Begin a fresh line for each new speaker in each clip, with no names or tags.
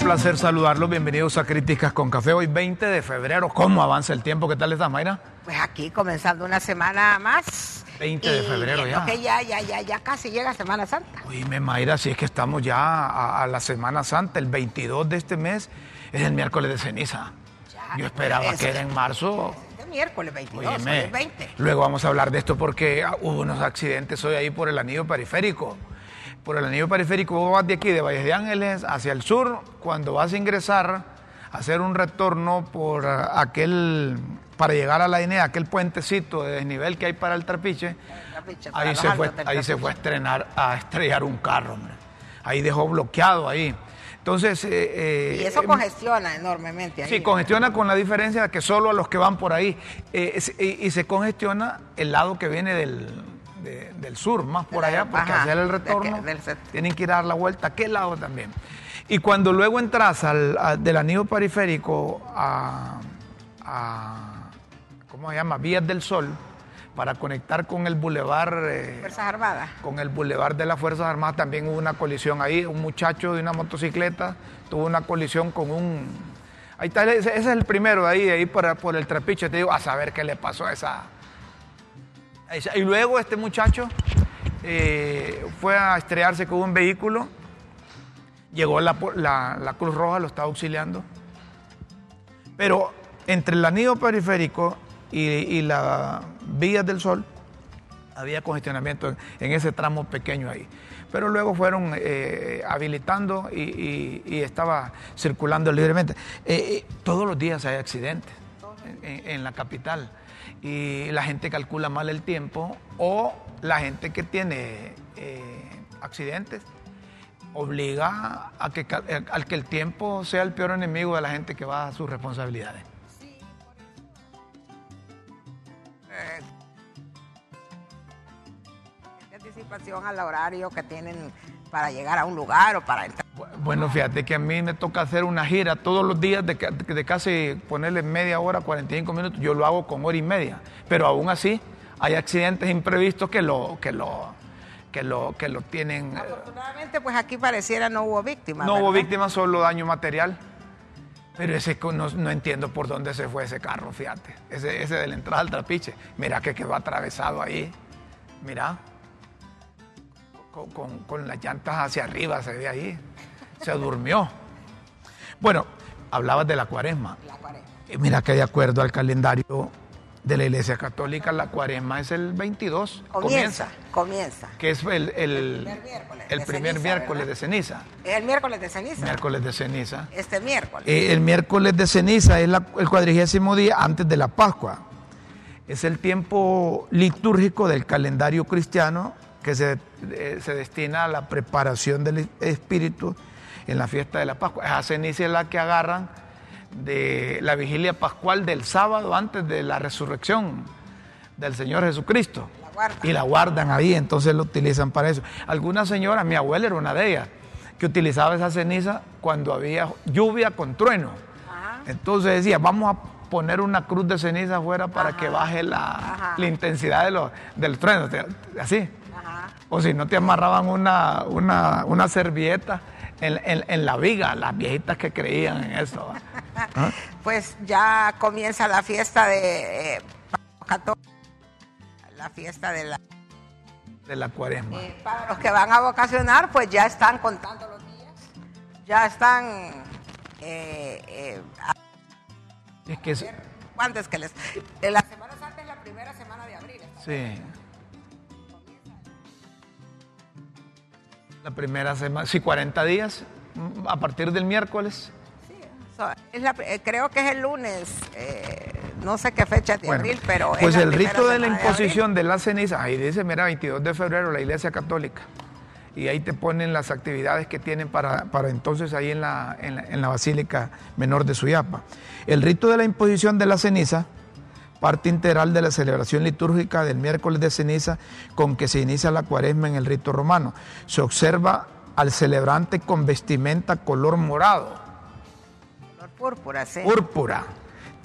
un placer saludarlos. Bienvenidos a Críticas con Café. Hoy 20 de febrero. ¿Cómo avanza el tiempo? ¿Qué tal estás, Mayra?
Pues aquí comenzando una semana más.
20 de febrero ya.
Que ya, ya, ya, ya casi llega Semana Santa.
Oíme, Mayra, si es que estamos ya a, a, la Semana Santa, el 22 de este mes es el miércoles de ceniza. Ya, Yo esperaba que era en marzo.
Miércoles 22, Oíme, el 20.
Luego vamos a hablar de esto porque hubo unos accidentes hoy ahí por el anillo periférico por el anillo periférico, vos vas de aquí, de Valles de Ángeles, hacia el sur, cuando vas a ingresar, a hacer un retorno por aquel, para llegar a la INE, aquel puentecito de desnivel que hay para el trapiche, trapiche ahí, se fue, ahí se fue a estrenar, a estrellar un carro, hombre. Ahí dejó bloqueado ahí. Entonces,
eh, y eso congestiona enormemente. Ahí.
Sí, congestiona con la diferencia de que solo a los que van por ahí. Eh, y, y se congestiona el lado que viene del, de, del sur, más por allá, porque hacer el retorno tienen que ir a dar la vuelta a aquel lado también. Y cuando luego entras al, del anillo periférico a, a, ¿cómo se llama? Vías del Sol, para conectar con el bulevar...
Eh, Fuerzas Armadas.
Con el bulevar de las Fuerzas Armadas también hubo una colisión ahí, un muchacho de una motocicleta tuvo una colisión con un... Ahí está, ese, es el primero de ahí, de ahí por, por el trapiche, te digo, a saber qué le pasó a esa y luego este muchacho eh, fue a estrellarse con un vehículo, llegó la, Cruz Roja, lo estaba auxiliando, pero entre el anillo periférico y, la Vía del Sol había congestionamiento en, ese tramo pequeño ahí. Pero luego fueron eh, habilitando y, estaba circulando libremente. Eh, todos los días hay accidentes en la capital y la gente calcula mal el tiempo o la gente que tiene eh, accidentes obliga a que, eh, al que el tiempo sea el peor enemigo de la gente que va a sus responsabilidades. Sí,
eh, anticipación al horario que tienen para llegar a un lugar o para entrar.
Bueno, fíjate que a mí me toca hacer una gira todos los días de, de, casi ponerle media hora, 45 minutos. Yo lo hago con hora y media. Pero aún así hay accidentes imprevistos que lo, que lo, que lo, que lo tienen.
Eh, Afortunadamente, pues aquí pareciera no hubo víctimas.
No hubo víctimas, solo daño material. Pero ese no, no, entiendo por dónde se fue ese carro, fíjate. Ese, ese de la entrada al trapiche. Mira que quedó atravesado ahí. Mira con, las llantas hacia arriba, se ve ahí. Se durmió. Bueno, hablabas de la cuaresma. La cuaresma. mira que de acuerdo al calendario de la Iglesia Católica, la cuaresma es el 22.
Comienza. Comienza.
Que es el, el, el primer miércoles, de, ceniza,
¿Es el miércoles de ceniza.
Miércoles de ceniza.
Este miércoles.
Eh, el miércoles de ceniza es el cuadrigésimo día antes de la Pascua. Es el tiempo litúrgico del calendario cristiano que se, eh, se, destina a la preparación del espíritu en la fiesta de la Pascua. Esa ceniza es la que agarran de la vigilia pascual del sábado antes de la resurrección del Señor Jesucristo. y la guardan ahí, entonces lo utilizan para eso. Algunas señoras, mi abuela era una de ellas, que utilizaba esa ceniza cuando había lluvia con trueno. Entonces decía, vamos a poner una cruz de ceniza afuera para que baje la, la intensidad de lo, del trueno. Así. O si no te amarraban una, una, servilleta en, la viga, las viejitas que creían en eso.
¿Ah? Pues ya comienza la fiesta de eh, la fiesta de la
de la cuaresma.
Eh, para los que van a vocacionar, pues ya están contando los días, ya están eh,
es que
¿Cuánto es que les? La Semana Santa es la primera semana de abril.
Sí. La primera semana, sí, 40 días, a partir del miércoles.
Sí, eh, creo que es el lunes, eh, no sé qué fecha de abril, pero...
Pues el rito de la imposición de, la ceniza, ahí dice, mira, 22 de febrero, la Iglesia Católica. Y ahí te ponen las actividades que tienen para, para entonces ahí en la, en la, en la Basílica Menor de Suyapa. El rito de la imposición de la ceniza parte integral de la celebración litúrgica del miércoles de ceniza con que se inicia la cuaresma en el rito romano. Se observa al celebrante con vestimenta color morado.
Color púrpura, sí.
Púrpura,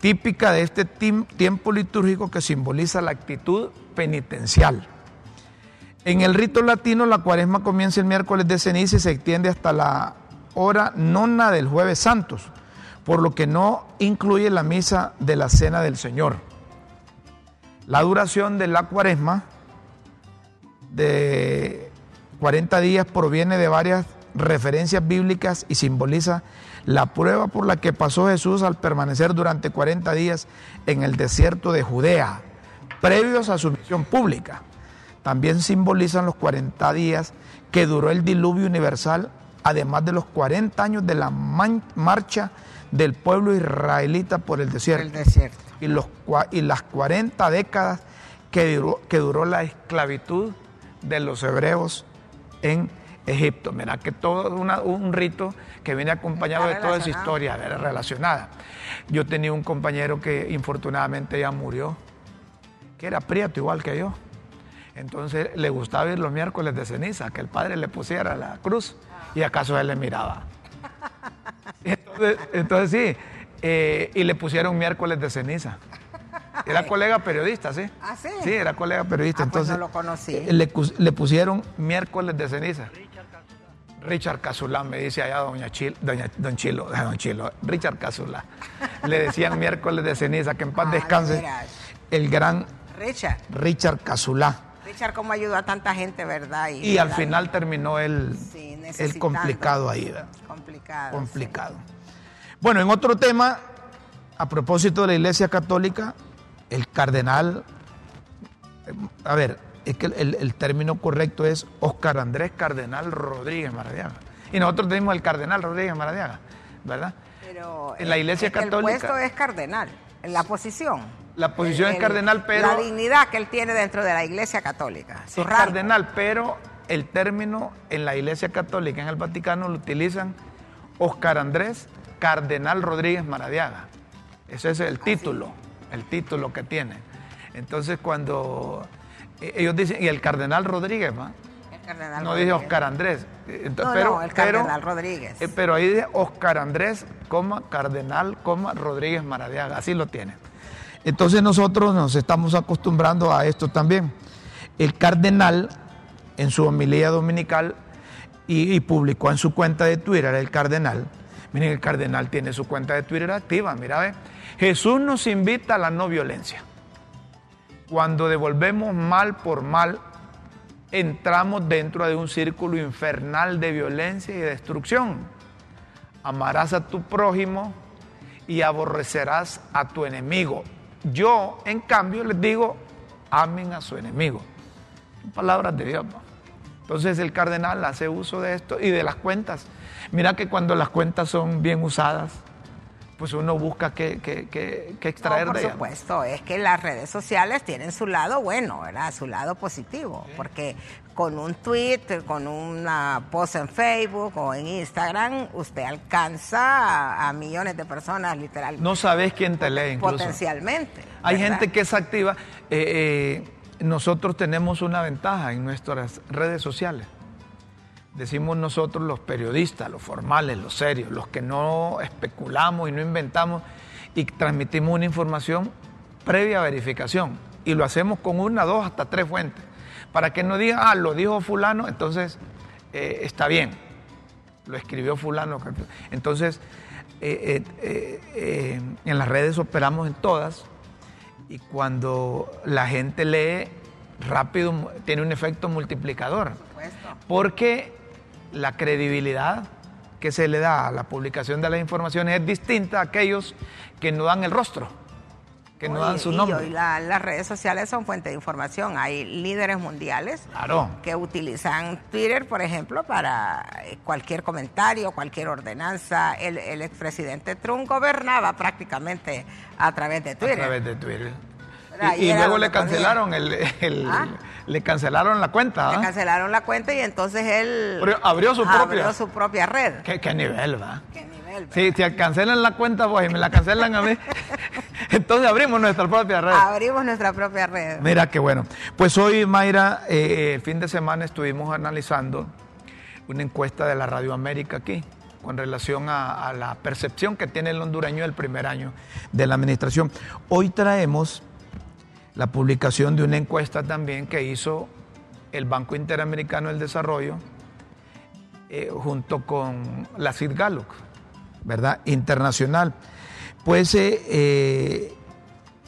típica de este tiempo litúrgico que simboliza la actitud penitencial. En el rito latino la cuaresma comienza el miércoles de ceniza y se extiende hasta la hora nona del jueves santos, por lo que no incluye la misa de la cena del Señor. La duración de la cuaresma de 40 días proviene de varias referencias bíblicas y simboliza la prueba por la que pasó Jesús al permanecer durante 40 días en el desierto de Judea, previos a su misión pública. También simbolizan los 40 días que duró el diluvio universal, además de los 40 años de la marcha del pueblo israelita por el desierto. Y, los, y las 40 décadas que duró, que duró la esclavitud de los hebreos en Egipto. Mira que todo un rito que viene acompañado de toda esa historia relacionada. Yo tenía un compañero que infortunadamente ya murió, que era prieto igual que yo. Entonces le gustaba ir los miércoles de ceniza, que el padre le pusiera la cruz y acaso él le miraba. Entonces, sí, eh, y le pusieron miércoles de ceniza. Era colega periodista, ¿sí?
¿Ah, sí?
Sí, era colega periodista.
Ah, pues
entonces,
no lo conocí.
Eh, le, pusieron miércoles de ceniza. Richard Cazulá, me dice allá doña Chil, doña, don Chilo, don Chilo, Richard Cazulá. Le decían miércoles de ceniza, que en paz descanse el gran
Richard.
Richard Cazulá.
Richard, cómo ayudó a tanta gente, ¿verdad?
Y, al final terminó el, el complicado ahí. ¿verdad?
Complicado.
Complicado. Bueno, en otro tema, a propósito de la Iglesia Católica, el cardenal, a ver, es que el, término correcto es Oscar Andrés Cardenal Rodríguez Maradiaga. Y nosotros tenemos el Cardenal Rodríguez Maradiaga, ¿verdad?
Pero
en la Iglesia Católica.
El puesto es cardenal, en la posición.
La posición es cardenal, pero.
La dignidad que él tiene dentro de la Iglesia Católica.
Su es cardenal, pero el término en la Iglesia Católica, en el Vaticano, lo utilizan Oscar Andrés Cardenal Rodríguez Maradiaga. Ese es el título el título que tiene. Entonces cuando eh, ellos dicen, y el cardenal Rodríguez, ¿va? no dice Oscar Andrés.
pero, el cardenal Rodríguez.
Eh, pero ahí dice Oscar Andrés, coma, cardenal, coma, Rodríguez Maradiaga, así lo tiene. Entonces nosotros nos estamos acostumbrando a esto también. El cardenal, en su homilía dominical, y, y publicó en su cuenta de Twitter, el cardenal, miren, el cardenal tiene su cuenta de Twitter activa, mira, ve Jesús nos invita a la no violencia. Cuando devolvemos mal por mal, entramos dentro de un círculo infernal de violencia y destrucción. Amarás a tu prójimo y aborrecerás a tu enemigo. Yo, en cambio, les digo, amen a su enemigo. Palabras de Dios. Entonces el cardenal hace uso de esto y de las cuentas. Mira que cuando las cuentas son bien usadas, pues uno busca que, extraer
por
de
Por supuesto, es que las redes sociales tienen su lado bueno, ¿verdad? Su lado positivo, porque con un tweet, con una post en Facebook o en Instagram, usted alcanza a, millones de personas literalmente.
No sabes quién te lee incluso.
Potencialmente.
Hay gente que es activa. Eh, eh, nosotros tenemos una ventaja en nuestras redes sociales decimos nosotros los periodistas, los formales, los serios, los que no especulamos y no inventamos y transmitimos una información previa verificación. Y lo hacemos con una, dos, hasta tres fuentes. Para que no digan, ah, lo dijo fulano, entonces eh, está bien. Lo escribió fulano. Entonces, eh, eh, en las redes operamos en todas y cuando la gente lee rápido tiene un efecto multiplicador. Porque la credibilidad que se le da a la publicación de las informaciones es distinta a aquellos que no dan el rostro, que no dan su nombre.
Y las redes sociales son fuente de información. Hay líderes mundiales que utilizan Twitter, por ejemplo, para eh, cualquier comentario, cualquier ordenanza. El, el expresidente Trump gobernaba prácticamente a través de Twitter.
A través de Twitter. Y, luego le cancelaron el, ¿Ah? le cancelaron la cuenta.
Le cancelaron la cuenta y entonces él
abrió su propia
abrió su propia red.
¿Qué, nivel va? ¿Qué nivel? Sí, si cancelan la cuenta, pues y me la cancelan a mí, entonces abrimos nuestra propia red.
Abrimos nuestra propia red.
Mira qué bueno. Pues hoy, Mayra, eh, el fin de semana estuvimos analizando una encuesta de la Radio América aquí con relación a, a la percepción que tiene el hondureño el primer año de la administración. Hoy traemos la publicación de una encuesta también que hizo el Banco Interamericano del Desarrollo eh, junto con la CID Gallup, ¿verdad? Internacional. Pues eh, eh,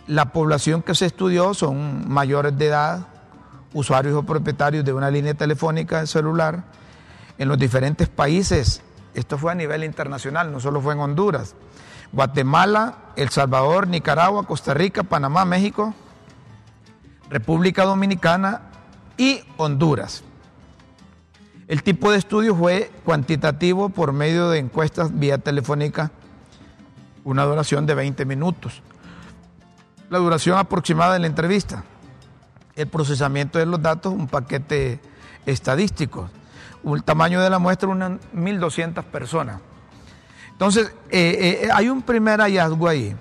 la población que se estudió son mayores de edad, usuarios o propietarios de una línea telefónica celular en los diferentes países. Esto fue a nivel internacional, no solo fue en Honduras. Guatemala, El Salvador, Nicaragua, Costa Rica, Panamá, México, República Dominicana y Honduras. El tipo de estudio fue cuantitativo por medio de encuestas vía telefónica, una duración de 20 minutos. La duración aproximada de la entrevista, el procesamiento de los datos, un paquete estadístico. El tamaño de la muestra, unas 1.200 personas. Entonces, eh, eh, hay un primer hallazgo ahí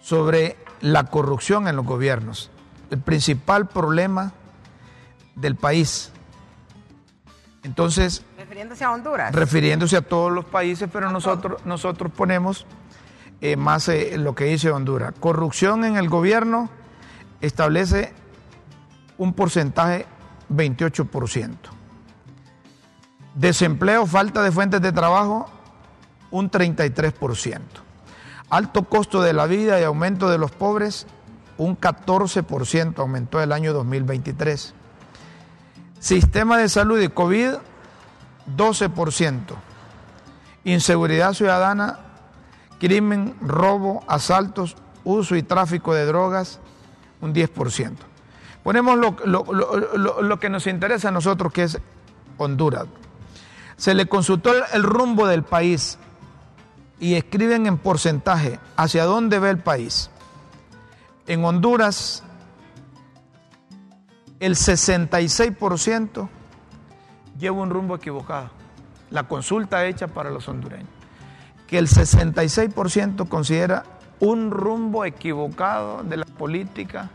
sobre la corrupción en los gobiernos. El principal problema del país. Entonces.
Refiriéndose a Honduras.
Refiriéndose a todos los países, pero nosotros, nosotros ponemos eh, más lo que dice Honduras. Corrupción en el gobierno establece un porcentaje 28%. Desempleo, falta de fuentes de trabajo, un 33%. Alto costo de la vida y aumento de los pobres, un 14% aumentó el año 2023. Sistema de salud y COVID, 12%. Inseguridad ciudadana, crimen, robo, asaltos, uso y tráfico de drogas, un 10%. Ponemos lo, lo, que nos interesa a nosotros, que es Honduras. Se le consultó el rumbo del país y escriben en porcentaje hacia dónde ve el país. En Honduras, el 66% lleva un rumbo equivocado. La consulta hecha para los hondureños. Que el 66% considera un rumbo equivocado de la política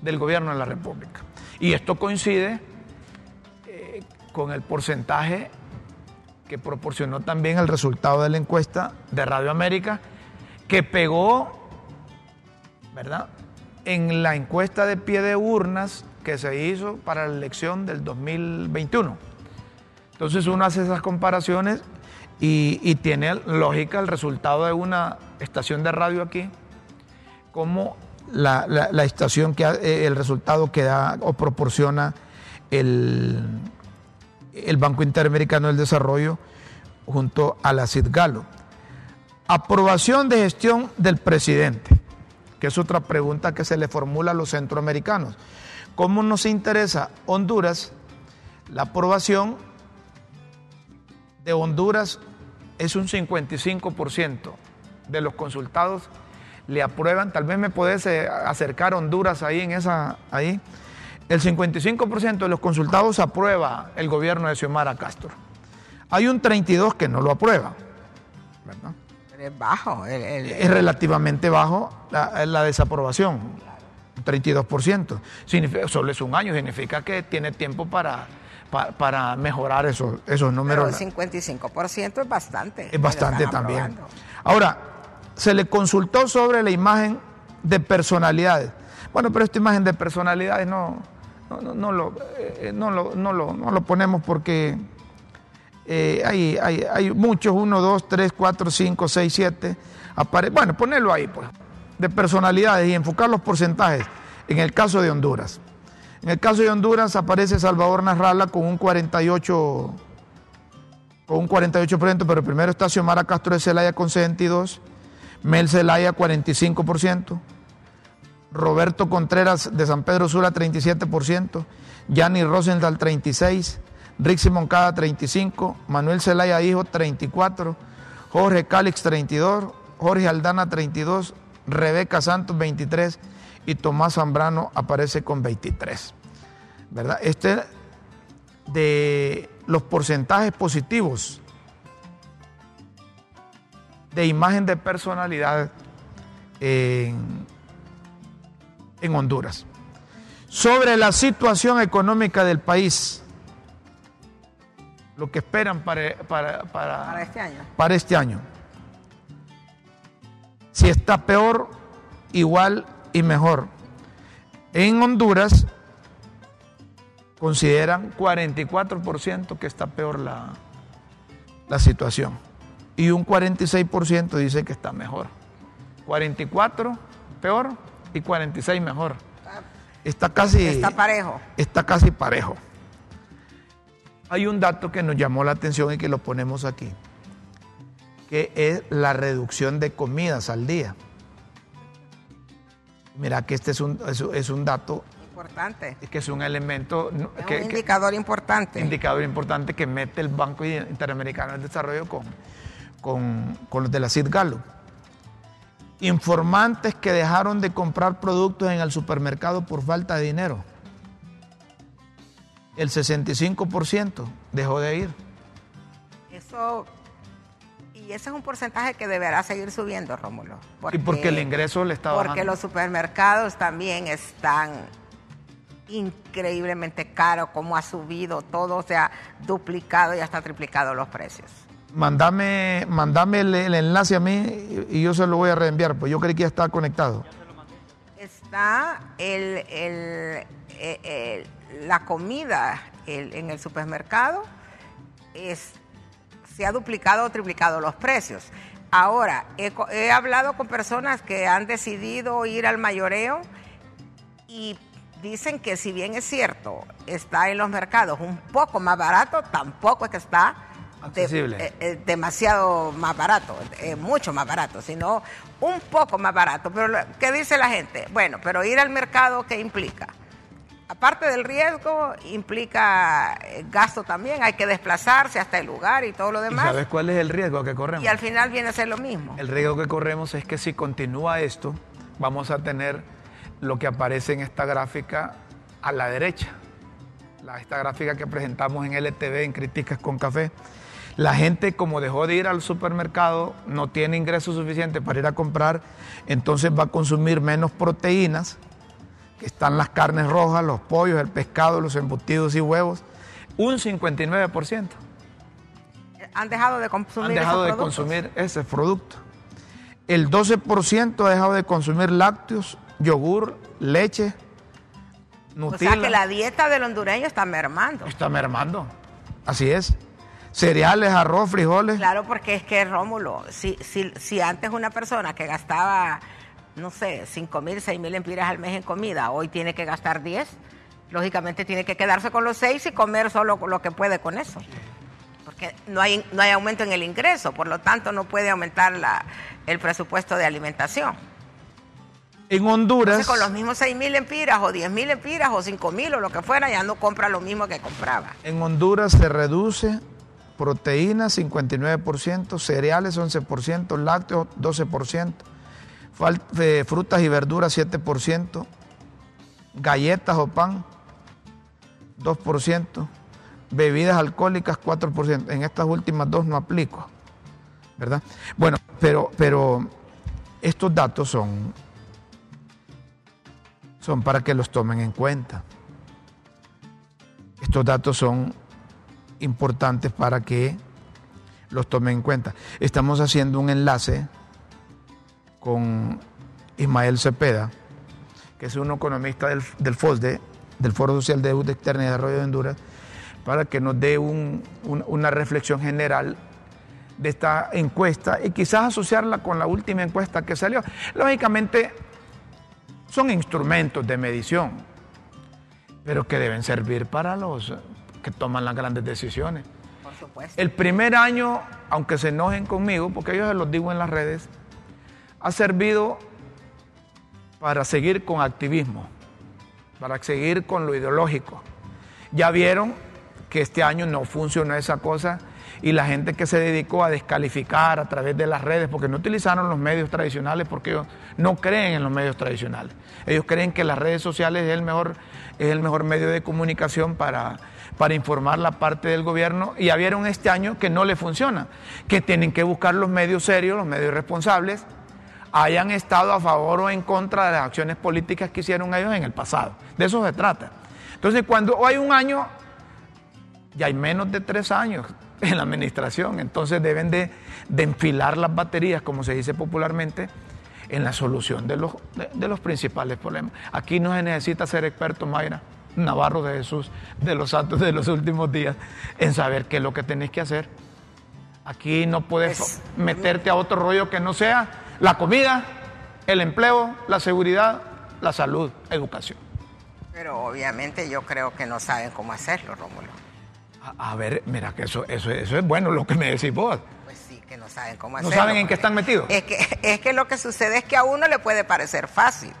del gobierno de la República. Y esto coincide eh, con el porcentaje que proporcionó también el resultado de la encuesta de Radio América, que pegó, ¿verdad?, en la encuesta de pie de urnas que se hizo para la elección del 2021. Entonces uno hace esas comparaciones y, tiene lógica el resultado de una estación de radio aquí, como la, estación que eh, el resultado que da o proporciona el, el Banco Interamericano del Desarrollo junto a la CIDGALO. Aprobación de gestión del presidente, que es otra pregunta que se le formula a los centroamericanos. ¿Cómo nos interesa Honduras? La aprobación de Honduras es un 55% de los consultados le aprueban. Tal vez me puedes eh, acercar Honduras ahí en esa ahí el 55% de los consultados aprueba el gobierno de Xiomara Castro. Hay un 32% que no lo aprueba.
¿verdad? es bajo.
es relativamente bajo la, desaprobación. Un 32%. Significa, solo es un año, significa que tiene tiempo para, para, mejorar esos, esos números.
Pero el 55% es bastante.
Es bastante también. Ahora, se le consultó sobre la imagen de personalidades. Bueno, pero esta imagen de personalidades no, no, no, lo, eh, no, lo, no, lo, no lo ponemos porque eh, hay, hay, hay, muchos, uno, dos, tres, cuatro, cinco, seis, siete. bueno, ponerlo ahí, pues, de personalidades y enfocar los porcentajes. En el caso de Honduras. En el caso de Honduras aparece Salvador Narrala con un 48, con un 48%, pero primero está Xiomara Castro de Celaya con 62, Mel Celaya 45%. Roberto Contreras de San Pedro Sula 37%, Yanni Rosenthal 36%, Rixi Moncada 35%, Manuel Zelaya Hijo 34%, Jorge Cálix 32%, Jorge Aldana 32%, Rebeca Santos 23% y Tomás Zambrano aparece con 23%. ¿Verdad? Este de los porcentajes positivos de imagen de personalidad en en Honduras. Sobre la situación económica del país, lo que esperan para, para,
este año.
Para este año. Si está peor, igual y mejor. En Honduras consideran 44% que está peor la, la situación y un 46% dice que está mejor. 44 peor y 46 mejor. Está casi
está parejo.
Está casi parejo. Hay un dato que nos llamó la atención y que lo ponemos aquí, que es la reducción de comidas al día. Mira que este es un, es, un dato
importante.
Que es un elemento.
Es un indicador importante.
Indicador importante que mete el Banco Interamericano de Desarrollo con, con, con los de la CID Gallup. Informantes que dejaron de comprar productos en el supermercado por falta de dinero el 65% dejó de ir.
Eso, y ese es un porcentaje que deberá seguir subiendo, Rómulo.
y porque el ingreso le está
bajando. Porque los supermercados también están increíblemente caros, como ha subido todo, se ha duplicado y hasta triplicado los precios.
Mandame, mandame el, enlace a mí y yo se lo voy a reenviar, pues yo creí que ya estaba conectado.
Está el, el, el la comida en el supermercado es, se ha duplicado o triplicado los precios. Ahora, he, hablado con personas que han decidido ir al mayoreo y dicen que si bien es cierto, está en los mercados un poco más barato, tampoco es que está
eh,
eh, demasiado más barato, eh, mucho más barato, sino un poco más barato. Pero, ¿qué dice la gente? Bueno, pero ir al mercado, ¿qué implica? Aparte del riesgo, implica eh, gasto también, hay que desplazarse hasta el lugar y todo lo demás.
¿Sabes cuál es el riesgo que corremos?
Y al final viene a ser lo mismo.
El riesgo que corremos es que si continúa esto, vamos a tener lo que aparece en esta gráfica a la derecha, esta gráfica que presentamos en LTV en Críticas con Café. La gente como dejó de ir al supermercado, no tiene ingresos suficientes para ir a comprar, entonces va a consumir menos proteínas, están las carnes rojas, los pollos, el pescado, los embutidos y huevos, un 59%.
Han dejado de consumir
Han dejado de consumir ese producto. El 12% ha dejado de consumir lácteos, yogur, leche, Nutella. O sea
que la dieta del hondureño está mermando.
Está mermando. Así es. Cereales, arroz, frijoles.
Claro, porque es que Rómulo, si, si, si antes una persona que gastaba no sé, 5 mil, 6 mil empiras al mes en comida, hoy tiene que gastar 10, lógicamente tiene que quedarse con los 6 y comer solo lo que puede con eso. Porque no hay, no hay aumento en el ingreso, por lo tanto no puede aumentar la, el presupuesto de alimentación.
En Honduras.
con los mismos 6 mil empiras o 10 mil empiras o 5 mil o lo que fuera, ya no compra lo mismo que compraba.
En Honduras se reduce proteínas 59%, cereales 11%, lácteos 12%, frutas y verduras 7%, galletas o pan 2%, bebidas alcohólicas 4%. En estas últimas dos no aplico, ¿verdad? Bueno, pero, pero estos datos son, son para que los tomen en cuenta. Estos datos son importantes para que los tomen en cuenta. Estamos haciendo un enlace con Ismael Cepeda, que es un economista del, del FOSDE, del Foro Social de Deuda Externa y Desarrollo de Honduras, para que nos dé una reflexión general de esta encuesta y quizás asociarla con la última encuesta que salió. Lógicamente, son instrumentos de medición, pero que deben servir para los que toman las grandes decisiones.
Por supuesto.
El primer año, aunque se enojen conmigo, porque yo se los digo en las redes, ha servido para seguir con activismo, para seguir con lo ideológico. Ya vieron que este año no funcionó esa cosa y la gente que se dedicó a descalificar a través de las redes, porque no utilizaron los medios tradicionales, porque ellos no creen en los medios tradicionales. Ellos creen que las redes sociales es el mejor, es el mejor medio de comunicación para, para informar la parte del gobierno y ya vieron este año que no le funciona, que tienen que buscar los medios serios, los medios responsables, hayan estado a favor o en contra de las acciones políticas que hicieron ellos en el pasado. De eso se trata. Entonces, cuando hay un año, ya hay menos de tres años en la administración, entonces deben de, enfilar las baterías, como se dice popularmente, en la solución de los, de, los principales problemas. Aquí no se necesita ser experto, Mayra. Navarro de Jesús de los santos de los últimos días en saber qué es lo que tenés que hacer. Aquí no puedes pues, meterte a otro rollo que no sea la comida, el empleo, la seguridad, la salud, educación.
Pero obviamente yo creo que no saben cómo hacerlo, Rómulo.
A, ver, mira que eso, eso, eso es bueno lo que me decís vos.
Pues sí, que no saben cómo hacerlo.
¿No saben en qué están metidos?
Es que, es que lo que sucede es que a uno le puede parecer fácil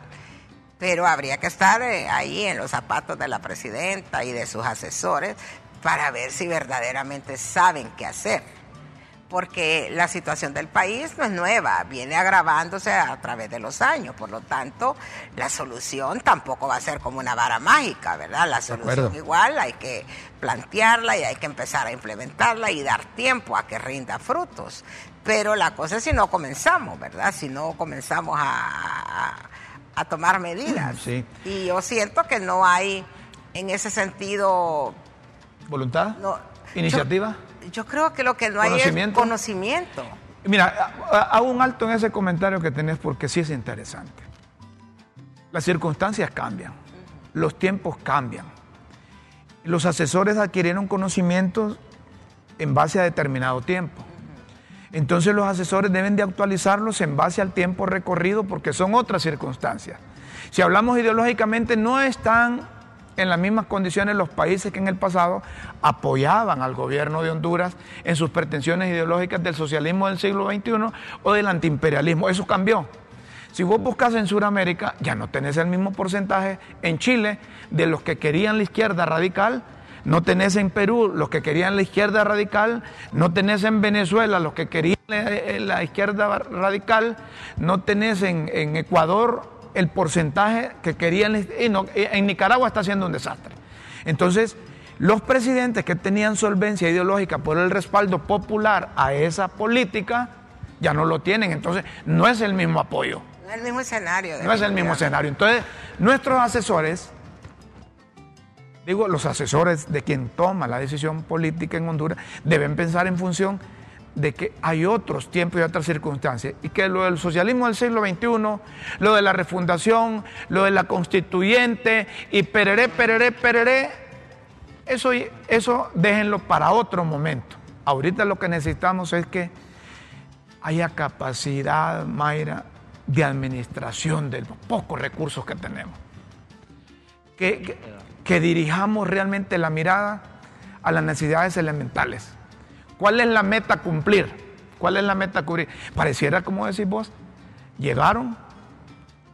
pero habría que estar eh, ahí en los zapatos de la presidenta y de sus asesores para ver si verdaderamente saben qué hacer. Porque la situación del país no es nueva, viene agravándose a través de los años. Por lo tanto, la solución tampoco va a ser como una vara mágica, ¿verdad? La solución igual hay que plantearla y hay que empezar a implementarla y dar tiempo a que rinda frutos. Pero la cosa es si no comenzamos, ¿verdad? Si no comenzamos a a tomar medidas. Y yo siento que no hay en ese sentido...
¿Voluntad? ¿Iniciativa?
Yo, creo que lo que no hay es conocimiento.
Mira, hago un alto en ese comentario que tenés porque sí es interesante. Las circunstancias cambian, los tiempos cambian. Los asesores adquirieron conocimientos en base a determinado tiempo. Entonces los asesores deben de actualizarlos en base al tiempo recorrido porque son otras circunstancias. Si hablamos ideológicamente, no están en las mismas condiciones los países que en el pasado apoyaban al gobierno de Honduras en sus pretensiones ideológicas del socialismo del siglo XXI o del antiimperialismo. Eso cambió. Si vos buscas en Sudamérica, ya no tenés el mismo porcentaje en Chile de los que querían la izquierda radical no tenés en Perú los que querían la izquierda radical, no tenés en Venezuela los que querían la, izquierda radical, no tenés en, Ecuador el porcentaje que querían, y no, en Nicaragua está siendo un desastre. Entonces, los presidentes que tenían solvencia ideológica por el respaldo popular a esa política, ya no lo tienen, entonces no es el mismo apoyo.
No es el mismo escenario.
No es el mismo escenario. Entonces, nuestros asesores digo, los asesores de quien toma la decisión política en Honduras deben pensar en función de que hay otros tiempos y otras circunstancias y que lo del socialismo del siglo XXI, lo de la refundación, lo de la constituyente y pereré, pereré, pereré, eso, eso déjenlo para otro momento. Ahorita lo que necesitamos es que haya capacidad, Mayra, de administración de los pocos recursos que tenemos. que, que dirijamos realmente la mirada a las necesidades elementales. ¿Cuál es la meta cumplir? ¿Cuál es la meta cubrir? Pareciera, como decís vos, llegaron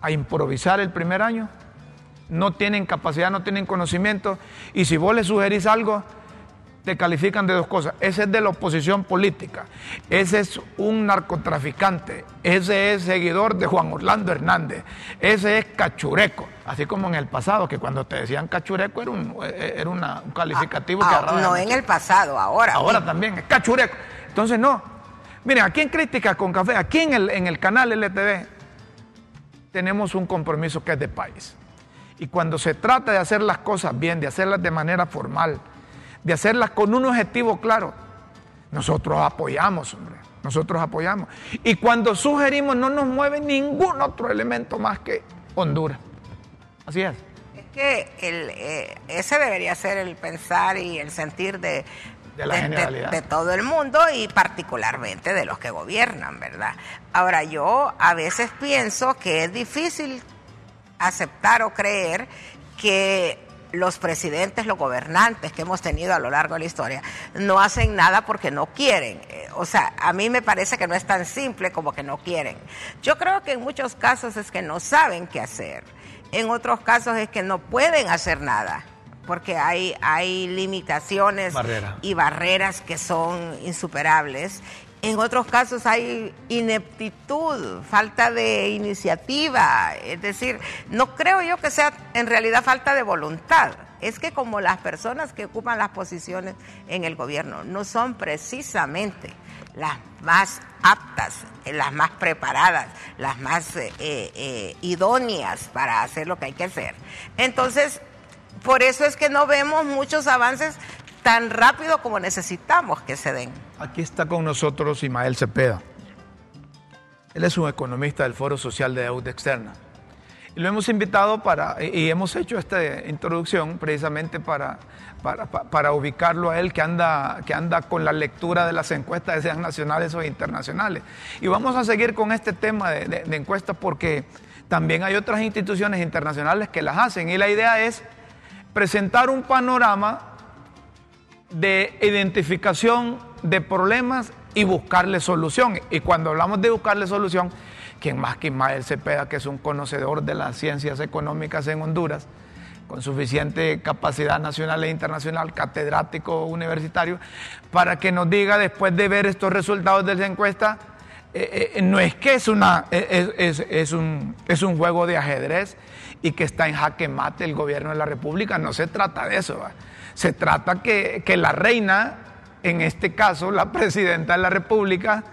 a improvisar el primer año, no tienen capacidad, no tienen conocimiento, y si vos les sugerís algo, te califican de dos cosas. Ese es de la oposición política, ese es un narcotraficante, ese es seguidor de Juan Orlando Hernández, ese es cachureco. Así como en el pasado, que cuando te decían cachureco era un, era un calificativo que
ah, No en el pasado, ahora.
Ahora también, es cachureco. Entonces, no. Miren, aquí en Crítica con Café, aquí en el, en el canal LTV, tenemos un compromiso que es de país. Y cuando se trata de hacer las cosas bien, de hacerlas de manera formal, de hacerlas con un objetivo claro. Nosotros apoyamos, hombre, nosotros apoyamos. Y cuando sugerimos no nos mueve ningún otro elemento más que Honduras. Así es.
Es que el, eh, ese debería ser el pensar y el sentir de, de, todo el mundo y particularmente de los que gobiernan, ¿verdad? Ahora yo a veces pienso que es difícil aceptar o creer que los presidentes, los gobernantes que hemos tenido a lo largo de la historia, no hacen nada porque no quieren. Eh, o sea, a mí me parece que no es tan simple como que no quieren. Yo creo que en muchos casos es que no saben qué hacer. En otros casos es que no pueden hacer nada porque hay, hay limitaciones y barreras que son insuperables en otros casos hay ineptitud, falta de iniciativa, es decir, no creo yo que sea en realidad falta de voluntad. Es que como las personas que ocupan las posiciones en el gobierno no son precisamente las más aptas, las más preparadas, las más eh, eh, idóneas para hacer lo que hay que hacer. Entonces, por eso es que no vemos muchos avances tan rápido como necesitamos que se den.
Aquí está con nosotros Ismael Cepeda. Él es un economista del Foro Social de Deuda Externa. lo hemos invitado para, y hemos hecho esta introducción precisamente para, para, ubicarlo a él que anda, que anda con la lectura de las encuestas, sean nacionales o internacionales. Y vamos a seguir con este tema de, de encuestas porque también hay otras instituciones internacionales que las hacen y la idea es presentar un panorama de identificación de problemas y buscarle solución. Y cuando hablamos de buscarle solución, quien más que Ismael Cepeda, que es un conocedor de las ciencias económicas en Honduras, con suficiente capacidad nacional e internacional, catedrático universitario, para que nos diga después de ver estos resultados de la encuesta, eh, eh, no es que es, una, es, un, es un juego de ajedrez y que está en jaque mate el gobierno de la República, no se trata de eso, se trata que, que la reina, en este caso la presidenta de la República,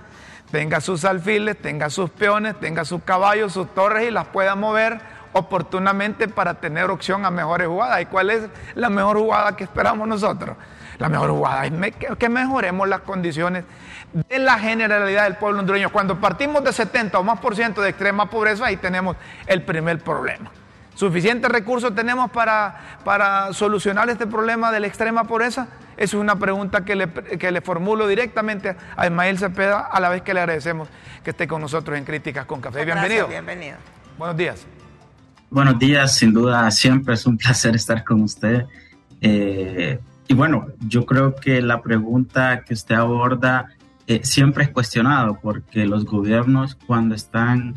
tenga sus alfiles, tenga sus peones, tenga sus caballos, sus torres y las pueda mover oportunamente para tener opción a mejores jugadas. ¿Y cuál es la mejor jugada que esperamos nosotros? La mejor jugada es que mejoremos las condiciones de la generalidad del pueblo hondureño. Cuando partimos de 70 o más por ciento de extrema pobreza, ahí tenemos el primer problema. ¿Suficientes recursos tenemos para, para solucionar este problema de la extrema pobreza? es una pregunta que le, que le formulo directamente a Ismael Cepeda, a la vez que le agradecemos que esté con nosotros en Críticas con Café. Bienvenido.
bienvenido.
Buenos días.
Buenos días, sin duda, siempre es un placer estar con usted. Eh, y bueno, yo creo que la pregunta que usted aborda eh, siempre es cuestionado porque los gobiernos cuando están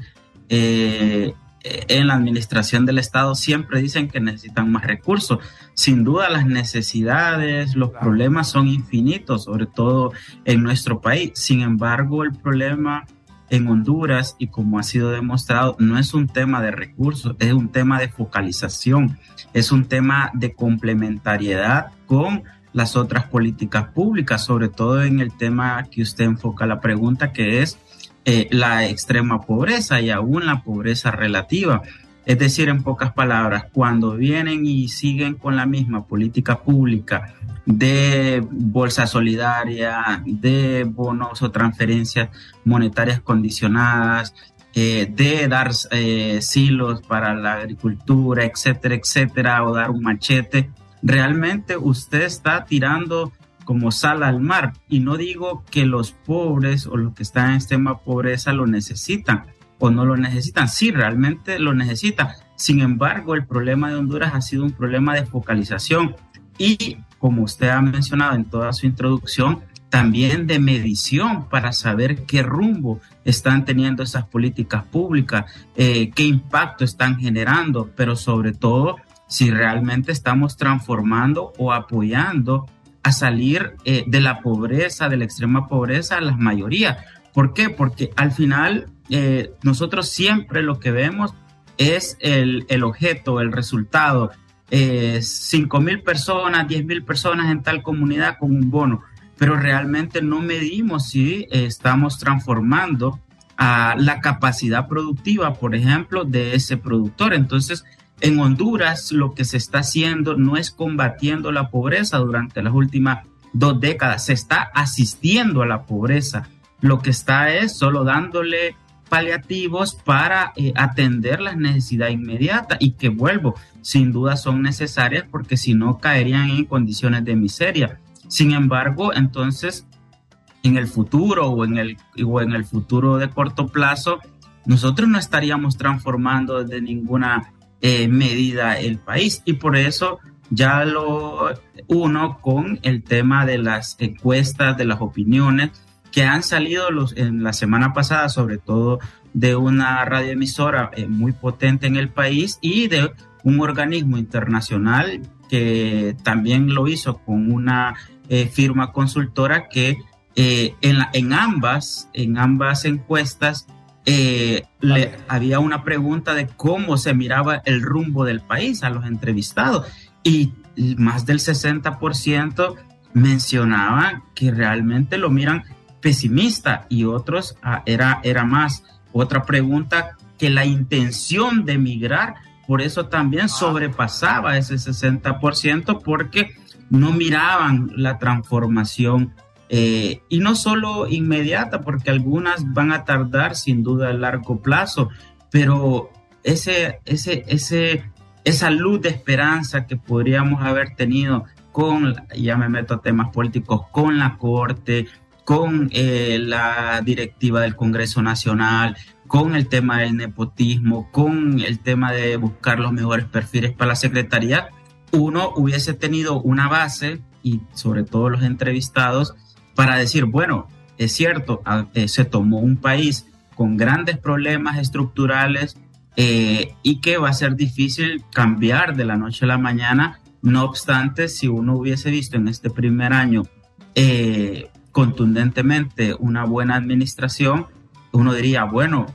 eh, en la administración del Estado siempre dicen que necesitan más recursos. Sin duda las necesidades, los problemas son infinitos, sobre todo en nuestro país. Sin embargo, el problema en Honduras y como ha sido demostrado, no es un tema de recursos, es un tema de focalización, es un tema de complementariedad con las otras políticas públicas, sobre todo en el tema que usted enfoca la pregunta, que es eh, la extrema pobreza y aún la pobreza relativa. Es decir, en pocas palabras, cuando vienen y siguen con la misma política pública de bolsa solidaria, de bonos o transferencias monetarias condicionadas, eh, de dar eh, silos para la agricultura, etcétera, etcétera, o dar un machete, realmente usted está tirando como sal al mar. Y no digo que los pobres o los que están en extrema pobreza lo necesitan o no lo necesitan. Sí, realmente lo necesitan. Sin embargo, el problema de Honduras ha sido un problema de focalización y, como usted ha mencionado en toda su introducción, también de medición para saber qué rumbo están teniendo esas políticas públicas, eh, qué impacto están generando, pero sobre todo si realmente estamos transformando o apoyando a salir eh, de la pobreza, de la extrema pobreza a las mayorías. ¿Por qué? Porque al final eh, nosotros siempre lo que vemos es el, objeto, el resultado. Eh, 5 mil personas, 10 mil personas en tal comunidad con un bono, pero realmente no medimos si estamos transformando a la capacidad productiva, por ejemplo, de ese productor. Entonces, en Honduras lo que se está haciendo no es combatiendo la pobreza durante las últimas dos décadas, se está asistiendo a la pobreza. Lo que está es solo dándole paliativos para eh, atender las necesidades inmediatas y que vuelvo, sin duda son necesarias porque si no caerían en condiciones de miseria. Sin embargo, entonces, en el futuro o en el, o en el futuro de corto plazo, nosotros no estaríamos transformando de ninguna eh, medida el país. Y por eso ya lo uno con el tema de las encuestas, de las opiniones que han salido en la semana pasada, sobre todo de una radioemisora eh, muy potente en el país y de un organismo internacional que también lo hizo con una eh, firma consultora que en, en, ambas, en ambas encuestas eh, le, había una pregunta de cómo se miraba el rumbo del país a los entrevistados y más del 60% mencionaban que realmente lo miran pesimista y otros ah, era, era más. Otra pregunta, que la intención de migrar, por eso también ah. sobrepasaba ese 60% porque no miraban la transformación eh, y no solo inmediata, porque algunas van a tardar sin duda a largo plazo, pero ese, ese, ese, esa luz de esperanza que podríamos haber tenido con, ya me meto a temas políticos, con la Corte, con eh, la directiva del Congreso Nacional, con el tema del nepotismo, con el tema de buscar los mejores perfiles para la Secretaría, uno hubiese tenido una base y sobre todo los entrevistados para decir, bueno, es cierto, eh, se tomó un país con grandes problemas estructurales eh, y que va a ser difícil cambiar de la noche a la mañana. No obstante, si uno hubiese visto en este primer año eh, contundentemente una buena administración, uno diría, bueno,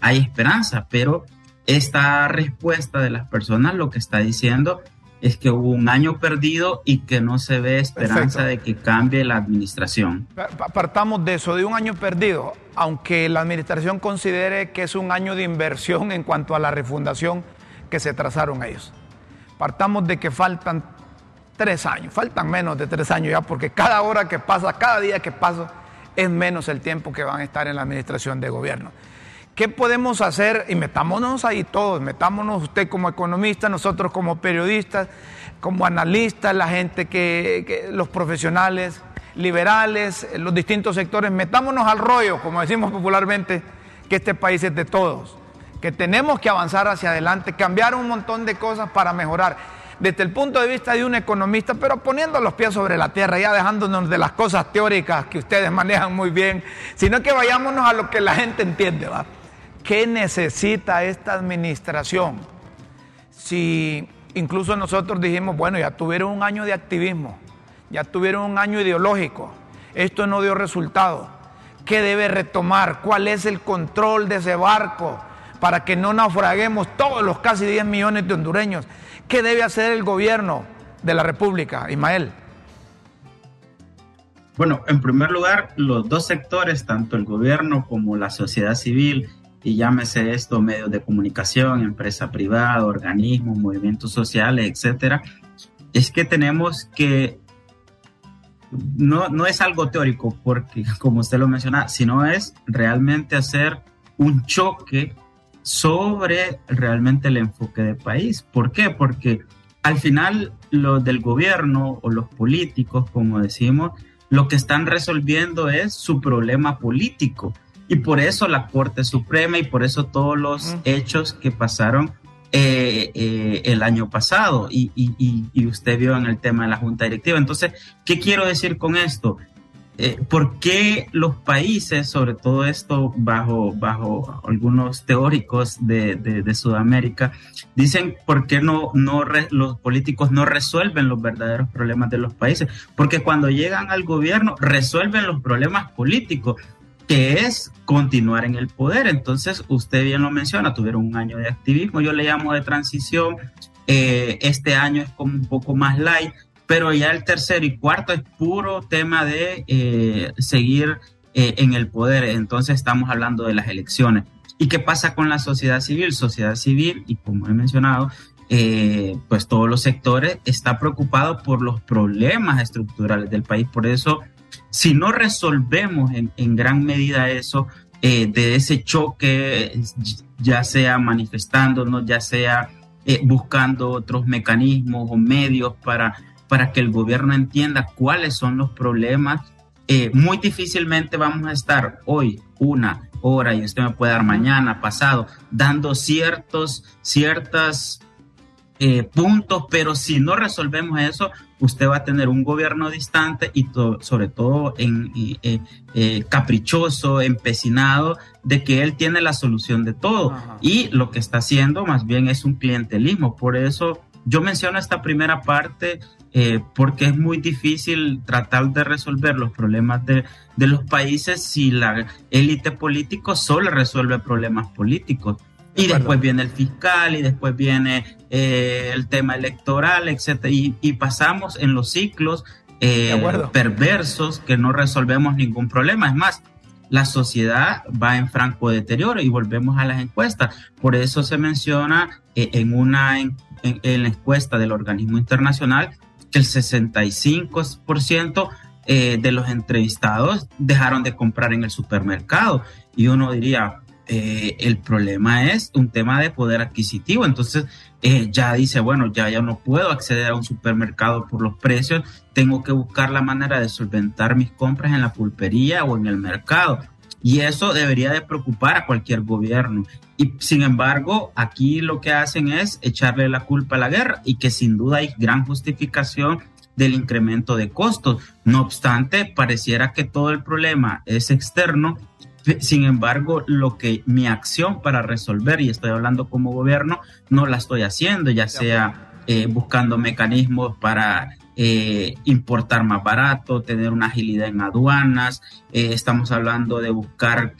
hay esperanza, pero esta respuesta de las personas lo que está diciendo es que hubo un año perdido y que no se ve esperanza de que cambie la administración.
Partamos de eso, de un año perdido, aunque la administración considere que es un año de inversión en cuanto a la refundación que se trazaron ellos. Partamos de que faltan tres años, faltan menos de tres años ya, porque cada hora que pasa, cada día que pasa, es menos el tiempo que van a estar en la administración de gobierno. ¿Qué podemos hacer? Y metámonos ahí todos, metámonos usted como economista, nosotros como periodistas, como analistas, la gente que, los profesionales liberales, los distintos sectores, metámonos al rollo, como decimos popularmente, que este país es de todos, que tenemos que avanzar hacia adelante, cambiar un montón de cosas para mejorar desde el punto de vista de un economista, pero poniendo los pies sobre la tierra, ya dejándonos de las cosas teóricas que ustedes manejan muy bien, sino que vayámonos a lo que la gente entiende, ¿va? ¿Qué necesita esta administración? Si incluso nosotros dijimos, bueno, ya tuvieron un año de activismo, ya tuvieron un año ideológico, esto no dio resultado. ¿Qué debe retomar? ¿Cuál es el control de ese barco para que no naufraguemos todos los casi 10 millones de hondureños? ¿Qué debe hacer el gobierno de la República, Ismael?
Bueno, en primer lugar, los dos sectores, tanto el gobierno como la sociedad civil, y llámese esto medios de comunicación, empresa privada, organismos, movimientos sociales, etcétera, es que tenemos que no, no es algo teórico, porque como usted lo menciona, sino es realmente hacer un choque sobre realmente el enfoque del país. ¿Por qué? Porque al final los del gobierno o los políticos, como decimos, lo que están resolviendo es su problema político y por eso la Corte Suprema y por eso todos los hechos que pasaron eh, eh, el año pasado y, usted vio en el tema de la Junta Directiva. Entonces, ¿qué quiero decir con esto? Eh, ¿Por qué los países, sobre todo esto bajo, bajo algunos teóricos de, Sudamérica, dicen por qué no, no los políticos no resuelven los verdaderos problemas de los países? Porque cuando llegan al gobierno resuelven los problemas políticos que es continuar en el poder. Entonces, usted bien lo menciona, tuvieron un año de activismo, yo le llamo de transición, eh, este año es como un poco más light, pero ya el tercero y cuarto es puro tema de eh, seguir eh, en el poder. Entonces, estamos hablando de las elecciones. ¿Y qué pasa con la sociedad civil? Sociedad civil, y como he mencionado, pues todos los sectores está preocupado por los problemas estructurales del país. Por eso si no resolvemos en, gran medida eso, eh, de ese choque, ya sea manifestándonos, ya sea eh, buscando otros mecanismos o medios para, para que el gobierno entienda cuáles son los problemas, eh, muy difícilmente vamos a estar hoy una hora y usted me puede dar mañana, pasado, dando ciertos, ciertas puntos, pero si no resolvemos eso, usted va a tener un gobierno distante y sobre todo en, eh, eh, caprichoso, empecinado de que él tiene la solución de todo. Y lo que está haciendo más bien es un clientelismo. Por eso yo menciono esta primera parte eh, porque es muy difícil tratar de resolver los problemas de, de los países si la élite política solo resuelve problemas políticos. Y después viene el fiscal y después viene eh, el tema electoral, etcétera. Y, pasamos en los ciclos eh, perversos que no resolvemos ningún problema. Es más, la sociedad va en franco deterioro y volvemos a las encuestas. Por eso se menciona eh, en una en, la encuesta del organismo internacional que el 65% de los entrevistados dejaron de comprar en el supermercado. Y uno diría, eh, el problema es un tema de poder adquisitivo. Entonces, eh, ya dice, bueno, ya, ya no puedo acceder a un supermercado por los precios, tengo que buscar la manera de solventar mis compras en la pulpería o en el mercado. Y eso debería de preocupar a cualquier gobierno. Y sin embargo, aquí lo que hacen es echarle la culpa a la guerra y que sin duda hay gran justificación del incremento de costos. No obstante, pareciera que todo el problema es externo sin embargo, lo que mi acción para resolver, y estoy hablando como gobierno, no la estoy haciendo, ya sea eh, buscando mecanismos para eh, importar más barato, tener una agilidad en aduanas, eh, estamos hablando de buscar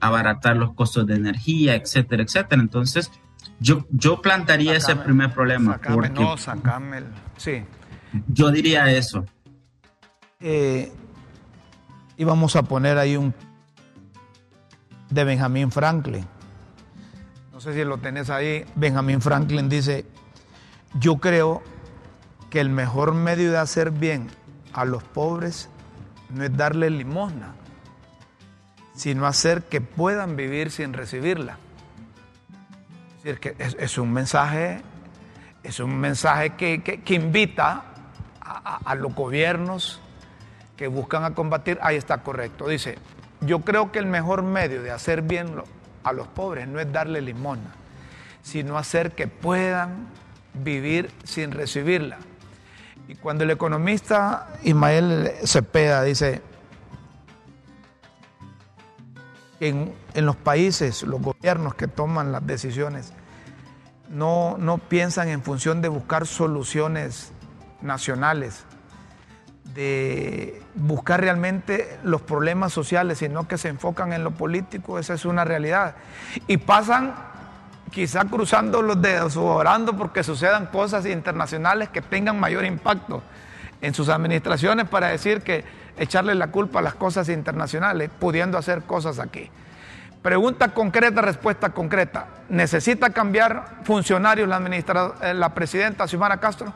abaratar los costos de energía, etcétera, etcétera. Entonces, yo, yo plantaría ese primer problema. porque, no, sacame sí. Yo diría eso.
y vamos a poner ahí un de Benjamin Franklin. No sé si lo tenés ahí. Benjamin Franklin dice, yo creo que el mejor medio de hacer bien a los pobres no es darle limosna, sino hacer que puedan vivir sin recibirla. Es decir, que es, un mensaje, es un mensaje que, invita a, a los gobiernos que buscan a combatir, ahí está correcto. Dice, yo creo que el mejor medio de hacer bien a los pobres no es darle limosna, sino hacer que puedan vivir sin recibirla. Y cuando el economista Ismael Cepeda dice que en, los países, los gobiernos que toman las decisiones, no, no piensan en función de buscar soluciones nacionales, de buscar realmente los problemas sociales, sino que se enfocan en lo político, esa es una realidad. Y pasan quizá cruzando los dedos o orando porque sucedan cosas internacionales que tengan mayor impacto en sus administraciones para decir que echarle la culpa a las cosas internacionales, pudiendo hacer cosas aquí. Pregunta concreta, respuesta concreta. ¿Necesita cambiar funcionarios la, eh, la presidenta Xiomara Castro?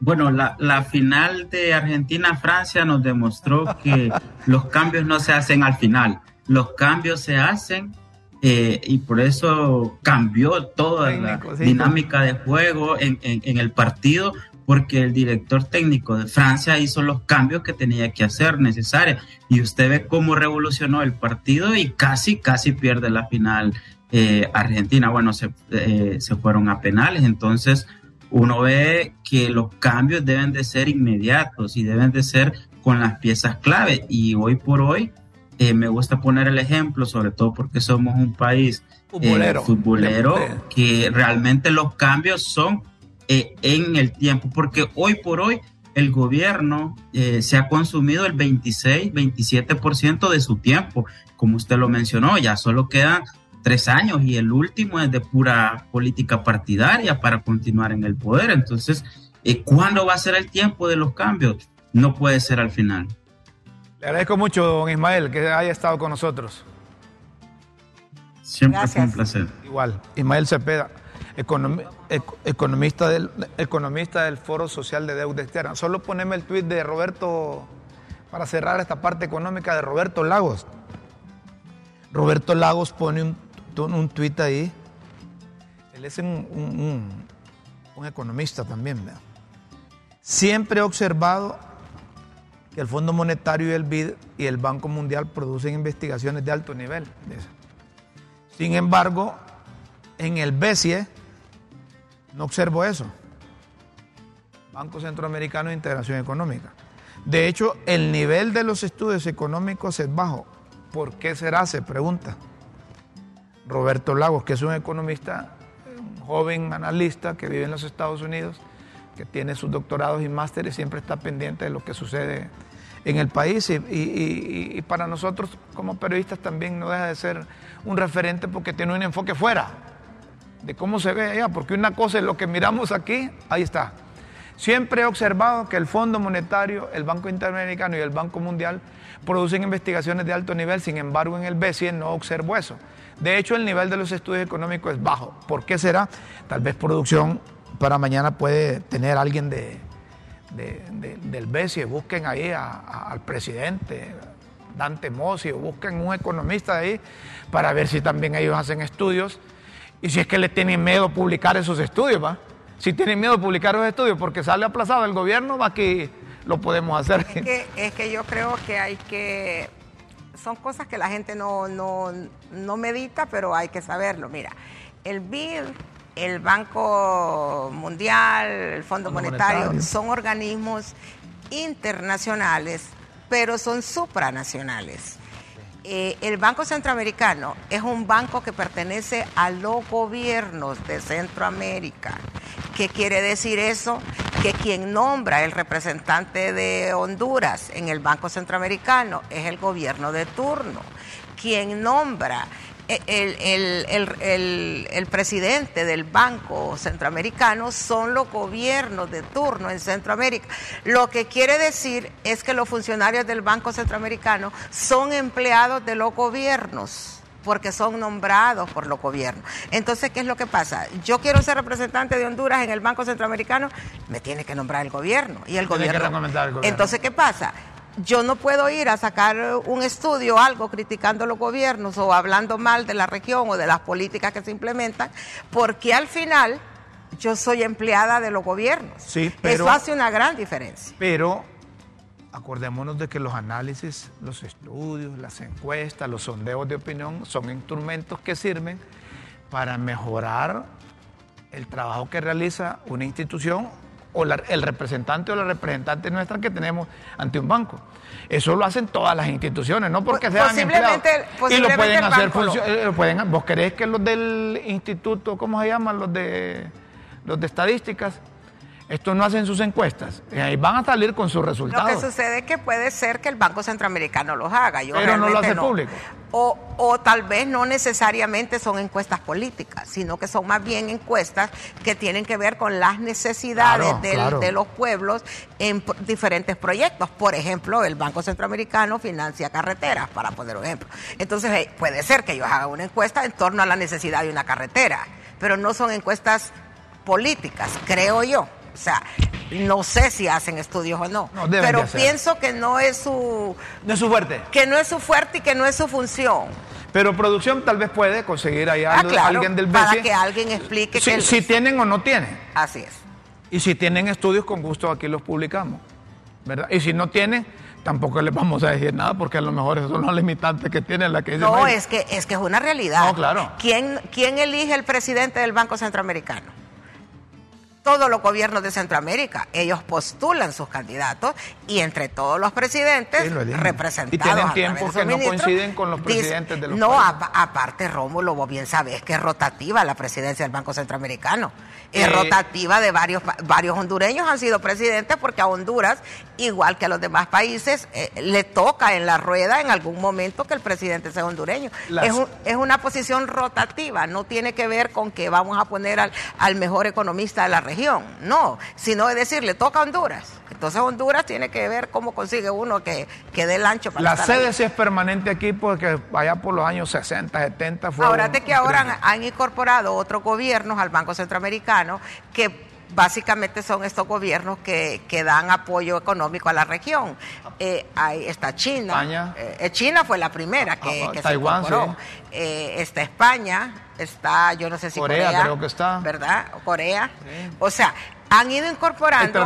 Bueno, la, la final de Argentina-Francia nos demostró que los cambios no se hacen al final, los cambios se hacen eh, y por eso cambió toda la dinámica de juego en, en, el partido, porque el director técnico de Francia hizo los cambios que tenía que hacer necesarios. Y usted ve cómo revolucionó el partido y casi, casi pierde la final eh, Argentina. Bueno, se, eh, se fueron a penales, entonces uno ve que los cambios deben de ser inmediatos y deben de ser con las piezas clave. Y hoy por hoy eh, me gusta poner el ejemplo, sobre todo porque somos un país eh, futbolero, que realmente los cambios son eh, en el tiempo, porque hoy por hoy el gobierno se ha consumido el 26, 27% de su tiempo, como usted lo mencionó, ya solo quedan tres años y el último es de pura política partidaria para continuar en el poder. Entonces, eh, ¿cuándo va a ser el tiempo de los cambios? No puede ser al final.
Le agradezco mucho, don Ismael, que haya estado con nosotros.
Siempre fue un placer.
Igual, Ismael Cepeda, economista, del, economista del Foro Social de Deuda Externa. Solo poneme el tuit de Roberto, para cerrar esta parte económica, de Roberto Lagos. Roberto Lagos pone un un tuit ahí. Él es un, economista también. Siempre he observado que el Fondo Monetario y el BID y el Banco Mundial producen investigaciones de alto nivel. Sin embargo, en el BCE no observo eso. Banco Centroamericano de Integración Económica. De hecho, el nivel de los estudios económicos es bajo. ¿Por qué será? Se pregunta. Roberto Lagos, que es un economista, un joven analista que vive en los Estados Unidos, que tiene sus doctorados y másteres, siempre está pendiente de lo que sucede en el país y, para nosotros como periodistas también no deja de ser un referente porque tiene un enfoque fuera de cómo se ve allá, porque una cosa es lo que miramos aquí, ahí está. Siempre he observado que el Fondo Monetario, el Banco Interamericano y el Banco Mundial producen investigaciones de alto nivel, sin embargo en el BCE no observo eso. De hecho, el nivel de los estudios económicos es bajo. ¿Por qué será? Tal vez producción para mañana puede tener alguien de, del BESI, busquen ahí al presidente, Dante Mossi, o busquen un economista de ahí para ver si también ellos hacen estudios y si es que le tienen miedo publicar esos estudios, ¿va? Si tienen miedo de publicar esos estudios porque sale aplazado el gobierno, va que lo podemos hacer.
Es que, es que yo creo que hay que son cosas que la gente no, no, no, medita, pero hay que saberlo. Mira, el BID, el Banco Mundial, el Fondo, Monetario, son organismos internacionales, pero son supranacionales. Eh, el Banco Centroamericano es un banco que pertenece a los gobiernos de Centroamérica. ¿Qué quiere decir eso? Que quien nombra el representante de Honduras en el Banco Centroamericano es el gobierno de turno. Quien nombra el, presidente del Banco Centroamericano son los gobiernos de turno en Centroamérica. Lo que quiere decir es que los funcionarios del Banco Centroamericano son empleados de los gobiernos porque son nombrados por los gobiernos. Entonces, ¿qué es lo que pasa? Yo quiero ser representante de Honduras en el Banco Centroamericano, me tiene que nombrar el gobierno. Y el gobierno. el gobierno. Entonces, ¿qué pasa? Yo no puedo ir a sacar un estudio, algo criticando los gobiernos o hablando mal de la región o de las políticas que se implementan, porque al final yo soy empleada de los gobiernos.
Sí, pero,
Eso hace una gran diferencia.
Pero acordémonos de que los análisis, los estudios, las encuestas, los sondeos de opinión son instrumentos que sirven para mejorar el trabajo que realiza una institución o el representante o la representante nuestra que tenemos ante un banco. Eso lo hacen todas las instituciones, no porque sean
posiblemente,
empleados. y lo pueden hacer eh, pueden, ¿Vos crees que los del instituto, ¿cómo se llaman? Los de los de estadísticas, estos no hacen sus encuestas. Ahí van a salir con sus resultados.
Lo que sucede es que puede ser que el Banco Centroamericano los haga. Yo
Pero no lo hace público.
O, o, tal vez no necesariamente son encuestas políticas, sino que son más bien encuestas que tienen que ver con las necesidades de los pueblos en diferentes proyectos. Por ejemplo, el Banco Centroamericano financia carreteras, para poner un ejemplo. Entonces, puede ser que ellos hagan una encuesta en torno a la necesidad de una carretera, pero no son encuestas políticas, creo yo. O sea, no sé si hacen estudios o no, pero pienso que no es su...
No es su fuerte.
Que no es su fuerte y que no es su función.
Pero producción tal vez puede conseguir ahí a ah, alguien del BCE.
Para que alguien explique
si, si tienen o no tienen.
Así es.
Y si tienen estudios, con gusto aquí los publicamos. ¿verdad? Y si no tienen, tampoco les vamos a decir nada porque a lo mejor esos son los limitantes que tienen la que
No, es que, es que es una realidad.
No, claro.
¿Quién, ¿Quién elige el presidente del Banco Centroamericano? Todos los gobiernos de Centroamérica. Ellos postulan sus candidatos y entre todos los presidentes representados. Y
tienen tiempos que no coinciden con los presidentes de los
No, aparte, Rómulo, vos bien sabés que es rotativa la presidencia del Banco Centroamericano. Es eh, rotativa de varios, varios hondureños han sido presidentes porque a Honduras, igual que a los demás países, eh, le toca en la rueda en algún momento que el presidente sea hondureño. Es, es, una posición rotativa, no tiene que ver con que vamos a poner al, al mejor economista de la región no, sino es decir, le toca a Honduras. Entonces Honduras tiene que ver cómo consigue uno que, que dé el ancho
para La sede sí es permanente aquí porque allá por los años 60, 70 fue...
Ahora de que ahora han, incorporado otros gobiernos al Banco Centroamericano que básicamente son estos gobiernos que, que, dan apoyo económico a la región. Eh, ahí está China.
España.
Eh, China fue la primera que,
ah, Taiwán, se incorporó.
Eh, está España, está, yo no sé si
Corea, Corea creo que está.
¿Verdad? Corea. O sea, han ido incorporando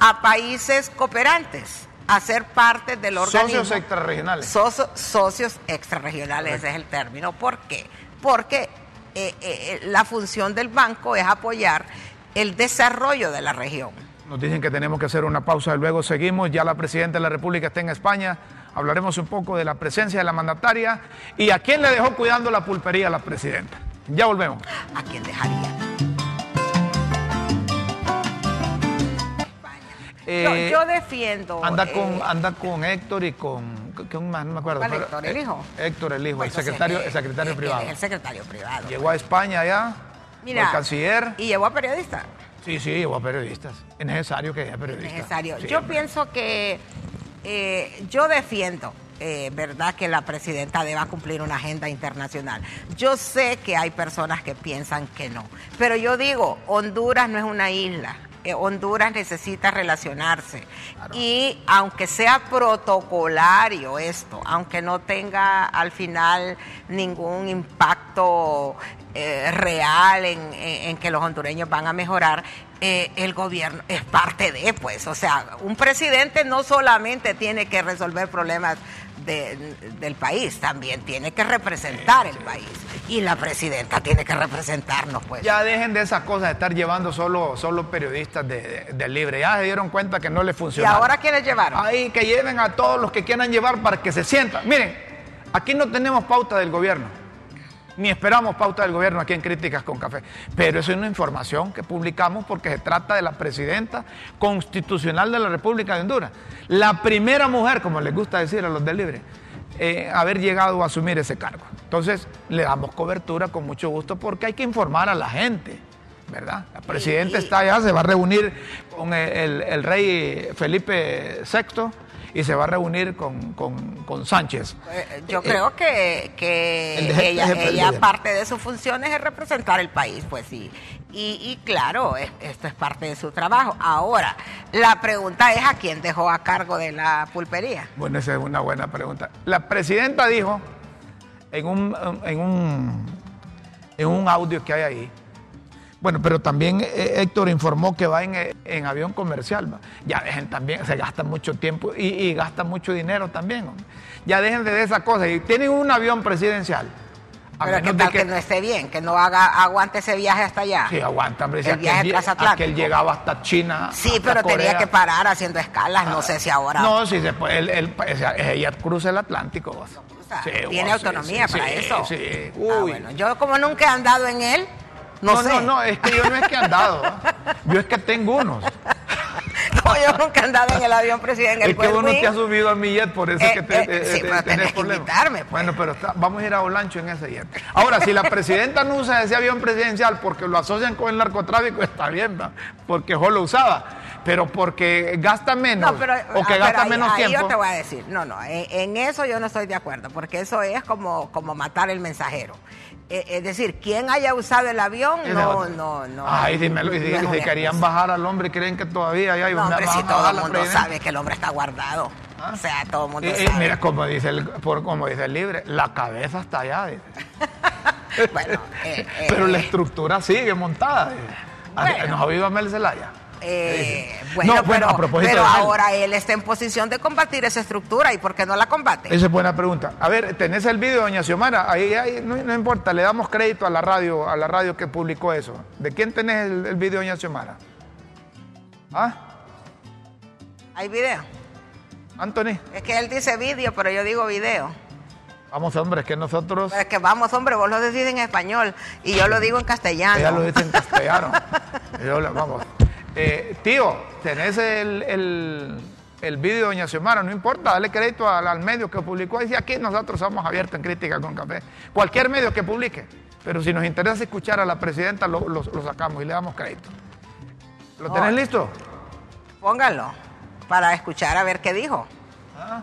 a países cooperantes a ser parte del organismo.
Socios extrarregionales.
socios extrarregionales, ese es el término. ¿Por qué? Porque eh, eh, la función del banco es apoyar el desarrollo de la región.
Nos dicen que tenemos que hacer una pausa y luego seguimos. Ya la presidenta de la República está en España. Hablaremos un poco de la presencia de la mandataria y a quién le dejó cuidando la pulpería a la presidenta. Ya volvemos.
¿A quién dejaría? Eh, yo, defiendo.
Anda con, eh, anda con Héctor y con. ¿Quién más? No me acuerdo.
Héctor, el hijo?
Héctor, el hijo, el secretario, el secretario privado.
El secretario privado.
Llegó a España ya. Mira, el canciller.
¿Y llevó a periodistas?
Sí, sí, llevó a periodistas. Es necesario que haya periodistas.
Es necesario. yo pienso que. Eh, yo defiendo eh, verdad que la presidenta deba cumplir una agenda internacional. Yo sé que hay personas que piensan que no, pero yo digo, Honduras no es una isla. Honduras necesita relacionarse. Y aunque sea protocolario esto, aunque no tenga al final ningún impacto eh, real en, que los hondureños van a mejorar, eh, el gobierno es parte de, pues, o sea, un presidente no solamente tiene que resolver problemas del país, también tiene que representar el país. Y la presidenta tiene que representarnos, pues.
Ya dejen de esas cosas de estar llevando solo, solo periodistas del libre. Ya se dieron cuenta que no les funciona.
¿Y ahora quiénes llevaron?
Ahí que lleven a todos los que quieran llevar para que se sientan. Miren, aquí no tenemos pauta del gobierno ni esperamos pauta del gobierno aquí en Críticas con Café. Pero eso es una información que publicamos porque se trata de la presidenta constitucional de la República de Honduras. La primera mujer, como les gusta decir a los del Libre, eh, haber llegado a asumir ese cargo. Entonces, le damos cobertura con mucho gusto porque hay que informar a la gente. ¿verdad? La presidenta está allá, se va a reunir con el rey Felipe VI y se va a reunir con, con, Sánchez.
Eh, yo creo que, que ella, parte de sus funciones es representar el país, pues sí. Y, claro, esto es parte de su trabajo. Ahora, la pregunta es a quién dejó a cargo de la pulpería.
Bueno, esa es una buena pregunta. La presidenta dijo en un, en un, en un audio que hay ahí, bueno, pero también eh, Héctor informó que va en, avión comercial. Ya dejen también, se gasta mucho tiempo y, y gasta mucho dinero también. Ya dejen de esas cosas. Y tienen un avión presidencial.
pero que tal que, no esté bien, que no haga aguante ese viaje hasta allá.
Sí, aguanta, hombre. El viaje. Que él llegaba hasta China.
Sí, pero tenía que parar haciendo escalas, no sé si ahora.
No, sí se puede. ella cruza el Atlántico.
tiene autonomía para eso. Sí, ah, bueno, yo como nunca he andado en él, no, no,
no, es que yo no es que he andado, yo es que tengo unos.
No, yo nunca he andado en el avión presidente.
Es que vos no te has subido a mi jet, por eso es que te,
eh, eh, sí, pero tenés que invitarme. Pues.
Bueno, pero vamos a ir a Olancho en ese jet. Ahora, si la presidenta no usa ese avión presidencial porque lo asocian con el narcotráfico, está bien, ¿no? porque yo lo usaba. Pero porque gasta menos o que ah, gasta menos tiempo.
Yo te voy a decir, no, no, en, eso yo no estoy de acuerdo, porque eso es como, como matar el mensajero. Eh, es decir, quien haya usado el avión, no, no, no.
Ay, dímelo, y si querían bajar al hombre, creen que todavía hay
un hombre, si todo el mundo sabe que el hombre está guardado. ¿Ah? O sea, todo el mundo
sabe. mira, como dice, el, por, como dice el libre, la cabeza está allá. bueno, eh, Pero la eh, estructura sigue montada. ¿Nos ha oído a Mel Zelaya?
Eh, bueno, pero, ahora él está en posición de combatir esa estructura y ¿por qué no la combate?
Esa es buena pregunta. A ver, tenés el vídeo, doña Xiomara, ahí, ahí no, importa, le damos crédito a la radio, a la radio que publicó eso. ¿De quién tenés el, el vídeo, doña Xiomara? ¿Ah?
¿Hay video?
Anthony.
Es que él dice vídeo, pero yo digo video.
Vamos, hombre, es que nosotros.
es que vamos, hombre, vos lo decís en español y yo lo digo en castellano.
Ella lo dice en castellano. yo, vamos. Eh, tío, tenés el, el, vídeo de Doña Xiomara, no importa, dale crédito al, medio que publicó. Dice aquí nosotros somos abiertos en crítica con café. Cualquier medio que publique. Pero si nos interesa escuchar a la presidenta, lo, sacamos y le damos crédito. ¿Lo tenés listo?
Pónganlo, para escuchar a ver qué dijo.
Ah,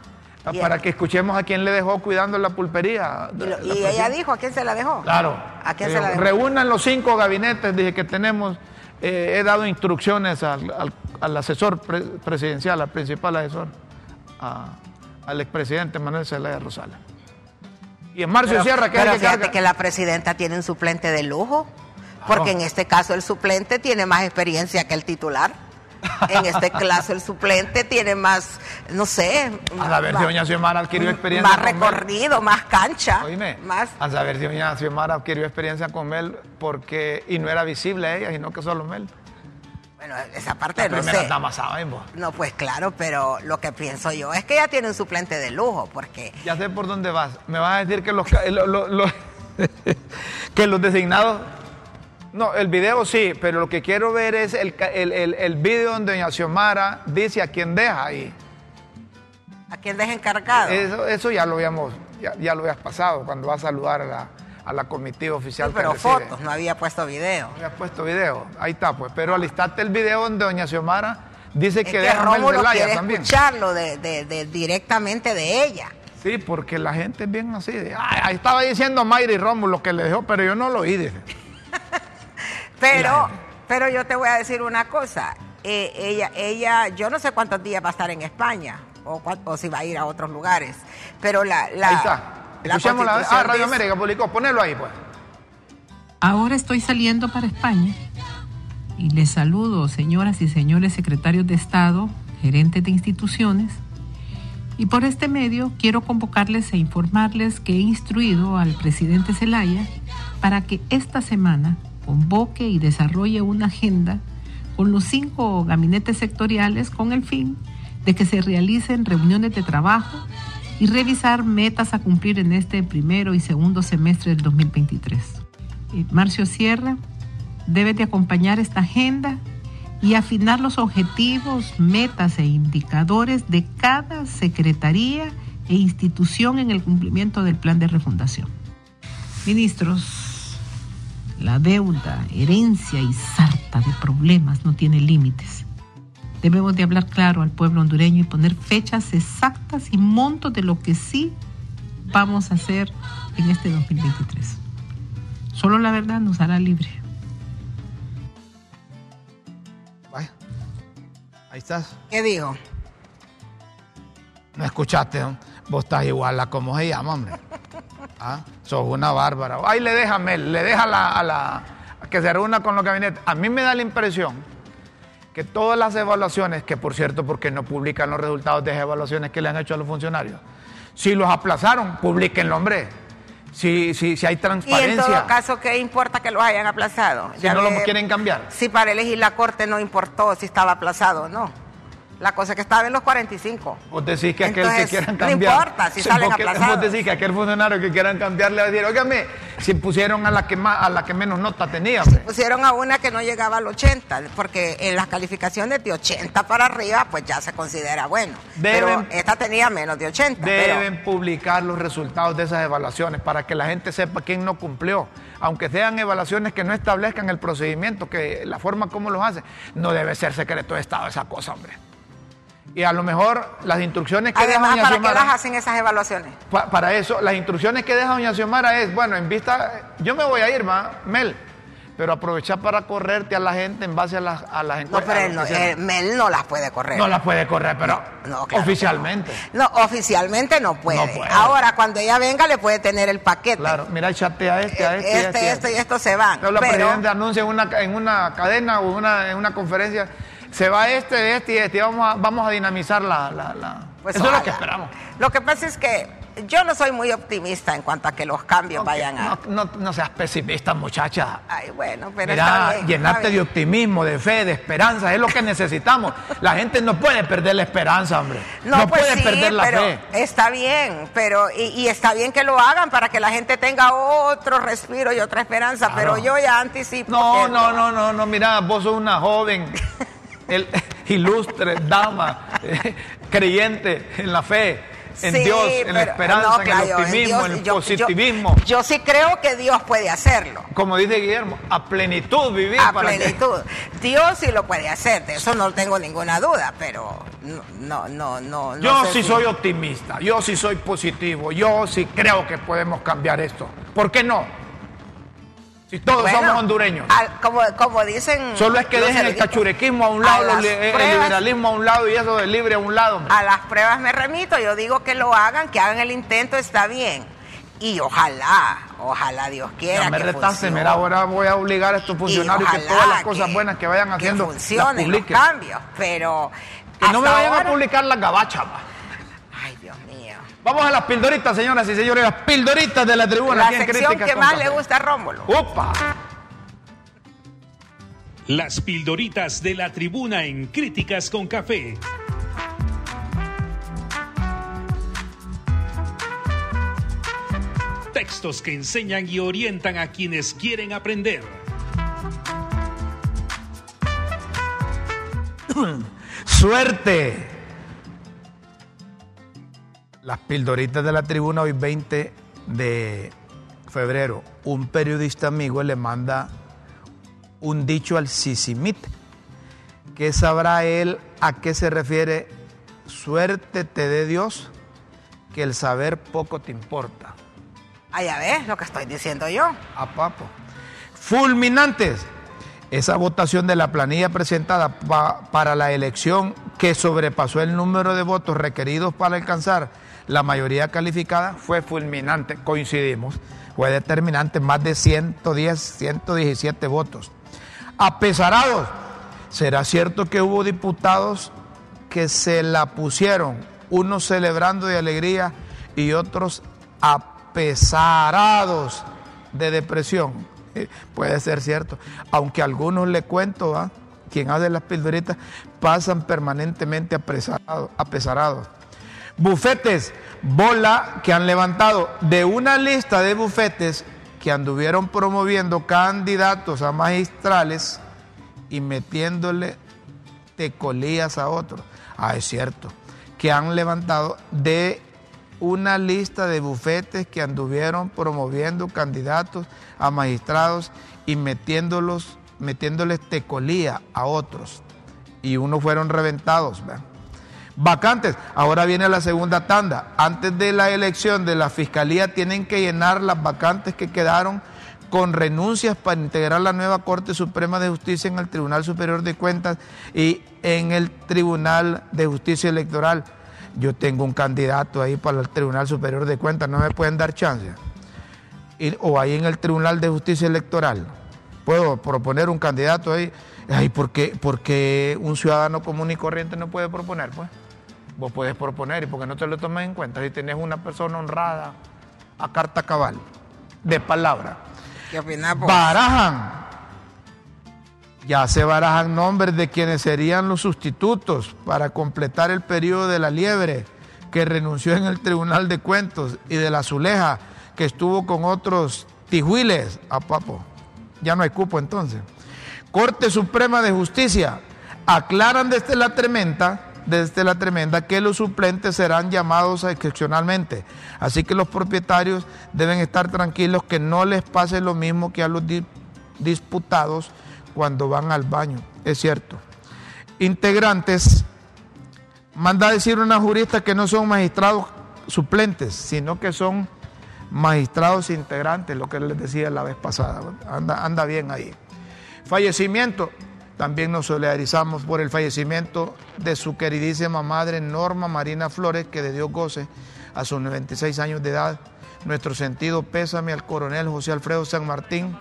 para que escuchemos a quién le dejó cuidando la pulpería.
y, ella dijo a quién se la dejó.
Claro.
¿A quién se la dejó?
Reúnan los cinco gabinetes, dije que tenemos eh, he dado instrucciones al, asesor presidencial, al principal asesor, al expresidente Manuel Zelaya Rosales.
Y en Marcio Sierra, que pero fíjate que la presidenta tiene un suplente de lujo, porque en este caso el suplente tiene más experiencia que el titular. En este caso, el suplente tiene más, no sé.
A saber si doña Xiomara adquirió experiencia.
Más recorrido, más cancha.
Oíme, más. A saber si doña Xiomara adquirió experiencia con Mel porque, y no era visible ella, sino que solo Mel.
Bueno, esa parte no sé. No, pues claro, pero lo que pienso yo es que ella tiene un suplente de lujo, porque...
Ya sé por dónde vas. Me vas a decir que los, que los designados no, el video sí, pero lo que quiero ver es el, el, video donde doña Xiomara dice a quién deja ahí.
¿A quién deja encargado?
Eso, eso ya lo habíamos, ya, lo habías pasado cuando va a saludar a la, a la comitiva oficial.
pero fotos, no había puesto video. No
había puesto video, ahí está pues. Pero al instante el video donde doña Xiomara dice que,
que
deja
Rómulo quiere también. escucharlo de, de, directamente de ella.
Sí, porque la gente es bien así. ahí estaba diciendo Mayra y Rómulo que le dejó, pero yo no lo oí. Dice.
Pero, pero yo te voy a decir una cosa. eh, ella, ella, yo no sé cuántos días va a estar en España o, o si va a ir a otros lugares, pero la... la
Ahí está. Escuchemos la, ah, Radio América publicó, ponelo ahí pues.
Ahora estoy saliendo para España y les saludo, señoras y señores secretarios de Estado, gerentes de instituciones, y por este medio quiero convocarles e informarles que he instruido al presidente Zelaya para que esta semana convoque y desarrolle una agenda con los cinco gabinetes sectoriales con el fin de que se realicen reuniones de trabajo y revisar metas a cumplir en este primero y segundo semestre del 2023. Eh, Marcio Sierra debe de acompañar esta agenda y afinar los objetivos, metas e indicadores de cada secretaría e institución en el cumplimiento del plan de refundación. Ministros, la deuda, herencia y sarta de problemas no tiene límites. Debemos de hablar claro al pueblo hondureño y poner fechas exactas y montos de lo que sí vamos a hacer en este 2023. Solo la verdad nos hará libre.
Ahí estás.
¿Qué dijo?
No escuchaste, vos estás igual a como se llama, hombre. ¿Ah? Sos una bárbara. Ahí le deja Mel, le deja a la, que se reúna con los gabinetes. A mí me da la impresión que todas las evaluaciones, que por cierto, porque no publican los resultados de esas evaluaciones que le han hecho a los funcionarios, si los aplazaron, publiquenlo, hombre si, si, si hay transparencia.
Y en todo caso, ¿qué importa que los hayan aplazado?
Si no lo quieren cambiar.
Si para elegir la corte no importó si estaba aplazado o no. La cosa es que estaba en los 45.
Vos decís que aquel que quieran cambiar.
No importa si salen aplazados.
Vos decís que aquel funcionario que quieran cambiar le va a decir, óigame, si pusieron a la que más, a la que menos nota tenía.
pusieron a una que no llegaba al 80, porque en las calificaciones de 80 para arriba, pues ya se considera bueno. pero esta tenía menos de 80.
Deben publicar los resultados de esas evaluaciones para que la gente sepa quién no cumplió. Aunque sean evaluaciones que no establezcan el procedimiento, que la forma como los hace, no debe ser secreto de Estado esa cosa, hombre. Y a lo mejor las instrucciones que deja
Doña ¿para qué las hacen esas evaluaciones?
para eso, las instrucciones que deja Doña Xiomara es, bueno, en vista, yo me voy a ir, ma, Mel, pero aprovechar para correrte a la gente en base a las, a las
No, pero él no, eh, Mel no las puede correr.
No las puede correr, pero oficialmente.
No. oficialmente no puede. Ahora, cuando ella venga, le puede tener el paquete.
Claro, mira, chatea este, a este,
este, este, este, y esto se van.
Pero la presidenta anuncia en una, en una cadena o una, en una conferencia se va este, este y este, y vamos a, vamos a dinamizar la... la,
Pues Eso es lo que esperamos. Lo que pasa es que yo no soy muy optimista en cuanto a que los cambios vayan a...
No, no, seas pesimista, muchacha.
Ay, bueno, pero
Mira, llenarte de optimismo, de fe, de esperanza, es lo que necesitamos. la gente no puede perder la esperanza, hombre. No, pues puede perder la fe.
Está bien, pero y, y, está bien que lo hagan para que la gente tenga otro respiro y otra esperanza, pero yo ya anticipo.
No, no, no, no, no, mira, vos sos una joven el ilustre dama eh, creyente en la fe, en Dios, en la esperanza, en el optimismo, en, el positivismo.
Yo, sí creo que Dios puede hacerlo.
Como dice Guillermo, a plenitud vivir.
A plenitud. Dios sí lo puede hacer, de eso no tengo ninguna duda, pero no, no, no.
yo sí soy optimista, yo sí soy positivo, yo sí creo que podemos cambiar esto. ¿Por qué no? Y todos somos hondureños.
como, como dicen.
Solo es que dejen el cachurequismo a un lado, el liberalismo a un lado y eso del libre a un lado.
A las pruebas me remito, yo digo que lo hagan, que hagan el intento, está bien. Y ojalá, ojalá Dios quiera.
Ya me retaste, mira, ahora voy a obligar a estos funcionarios que todas las cosas buenas que vayan haciendo.
Que funcionen los cambios, pero.
Que no me vayan a publicar las gabachas. Vamos a las pildoritas, señoras y señores, las pildoritas de la tribuna.
La sección que más le gusta a Rómulo.
¡Opa!
Las pildoritas de la tribuna en Críticas con Café. Textos que enseñan y orientan a quienes quieren aprender.
Suerte las pildoritas de la tribuna hoy 20 de febrero. Un periodista amigo le manda un dicho al Sisimit. ¿Qué sabrá él a qué se refiere? Suerte te dé Dios, que el saber poco te importa.
Ah, ya ves lo que estoy diciendo yo.
A papo. Fulminantes. Esa votación de la planilla presentada para la elección que sobrepasó el número de votos requeridos para alcanzar la mayoría calificada fue fulminante, coincidimos, fue determinante, más de 110, 117 votos. Apesarados, ¿será cierto que hubo diputados que se la pusieron, unos celebrando de alegría y otros apesarados de depresión? puede ser cierto. Aunque a algunos le cuento, ¿ah? quien hace las pildoritas, pasan permanentemente apresarados, apesarados. Bufetes, bola que han levantado de una lista de bufetes que anduvieron promoviendo candidatos a magistrales y metiéndole tecolías a otros. Ah, es cierto, que han levantado de una lista de bufetes que anduvieron promoviendo candidatos a magistrados y metiéndolos, metiéndoles tecolía a otros. Y unos fueron reventados. Vacantes, ahora viene la segunda tanda. Antes de la elección de la fiscalía tienen que llenar las vacantes que quedaron con renuncias para integrar la nueva Corte Suprema de Justicia en el Tribunal Superior de Cuentas y en el Tribunal de Justicia Electoral yo tengo un candidato ahí para el Tribunal Superior de Cuentas, no me pueden dar chance. o ahí en el Tribunal de Justicia Electoral. Puedo proponer un candidato ahí. Ay, ¿por qué, un ciudadano común y corriente no puede proponer? Pues vos puedes proponer y porque no te lo tomas en cuenta. Si tenés una persona honrada a carta cabal, de palabra.
¿Qué opinas vos?
Barajan ya se barajan nombres de quienes serían los sustitutos para completar el periodo de la liebre que renunció en el Tribunal de Cuentos y de la Azuleja que estuvo con otros tijuiles a papo. Ya no hay cupo entonces. Corte Suprema de Justicia aclaran desde la tremenda desde la tremenda que los suplentes serán llamados excepcionalmente. Así que los propietarios deben estar tranquilos que no les pase lo mismo que a los disputados cuando van al baño, es cierto. Integrantes, manda a decir una jurista que no son magistrados suplentes, sino que son magistrados integrantes, lo que les decía la vez pasada. Anda, anda bien ahí. Fallecimiento, también nos solidarizamos por el fallecimiento de su queridísima madre Norma Marina Flores, que de Dios goce a sus 96 años de edad. Nuestro sentido pésame al coronel José Alfredo San Martín,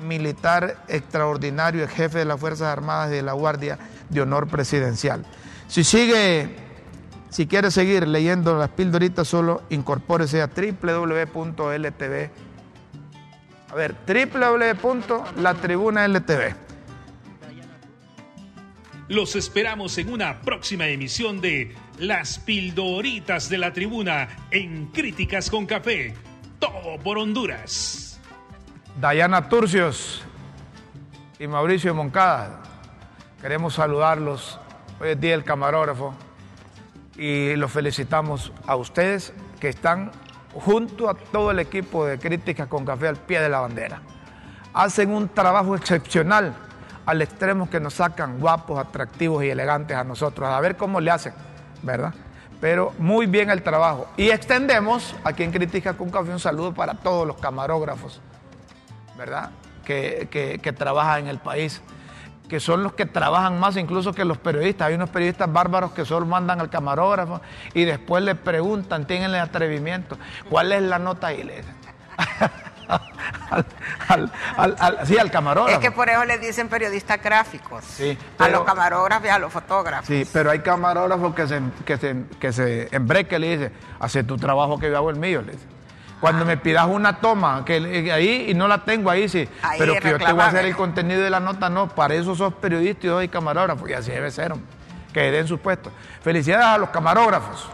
militar extraordinario, el jefe de las Fuerzas Armadas de la Guardia de Honor Presidencial. Si sigue, si quiere seguir leyendo las pildoritas, solo incorpórese a www.ltv. A ver, www.latribunaltv.
Los esperamos en una próxima emisión de Las Pildoritas de la Tribuna en Críticas con Café. Todo por Honduras.
Dayana Turcios y Mauricio Moncada. Queremos saludarlos. Hoy es día del camarógrafo y los felicitamos a ustedes que están junto a todo el equipo de Críticas con Café al pie de la bandera. Hacen un trabajo excepcional al extremo que nos sacan guapos, atractivos y elegantes a nosotros. A ver cómo le hacen, ¿verdad? Pero muy bien el trabajo. Y extendemos aquí en Críticas con Café un saludo para todos los camarógrafos ¿verdad? Que, que, trabajan en el país, que son los que trabajan más incluso que los periodistas. Hay unos periodistas bárbaros que solo mandan al camarógrafo y después le preguntan, tienen el atrevimiento, ¿cuál es la nota ahí? al, al, sí, al camarógrafo.
Es que por eso le dicen periodistas gráficos. Sí, a los camarógrafos y a los fotógrafos.
Sí, pero hay camarógrafos que se, que se, que se embreque le dice, hace tu trabajo que yo hago el mío, le dice. Cuando me pidas una toma, que ahí y no la tengo ahí, sí. pero que yo te voy a hacer el contenido de la nota, no. Para eso sos periodista y camarógrafos, y así debe ser, que den su puesto. Felicidades a los camarógrafos,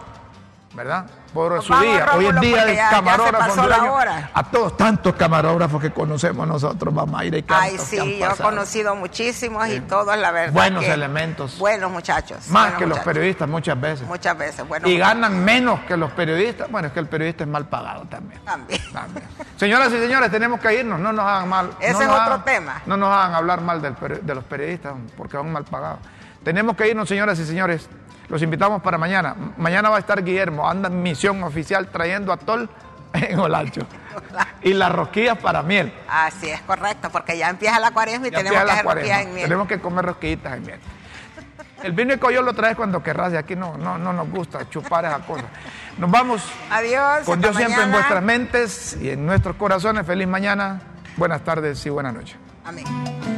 ¿verdad? por su día. Hoy es día del camarógrafo A todos tantos camarógrafos que conocemos nosotros, mamá. Y
Ay, sí, yo he conocido muchísimos y todos, la verdad.
Buenos elementos.
Buenos muchachos.
Más que los periodistas muchas veces.
Muchas veces,
bueno. Y ganan menos que los periodistas. Bueno, es que el periodista es mal pagado también.
También.
Señoras y señores, tenemos que irnos. No nos hagan mal.
Ese es otro tema.
No nos hagan hablar mal de los periodistas porque van mal pagados. Tenemos que irnos, señoras y señores. Los invitamos para mañana. Mañana va a estar Guillermo, anda en misión oficial trayendo a Tol en Olancho. y las rosquillas para miel.
Así es correcto, porque ya empieza la cuaresma y tenemos que hacer rosquillas en miel.
Tenemos que comer rosquillitas en miel. El vino y yo lo traes cuando querrás y aquí no, no, no nos gusta chupar esa cosa. Nos vamos.
Adiós.
Con Dios siempre en vuestras mentes y en nuestros corazones. Feliz mañana, buenas tardes y buenas noches.
Amén.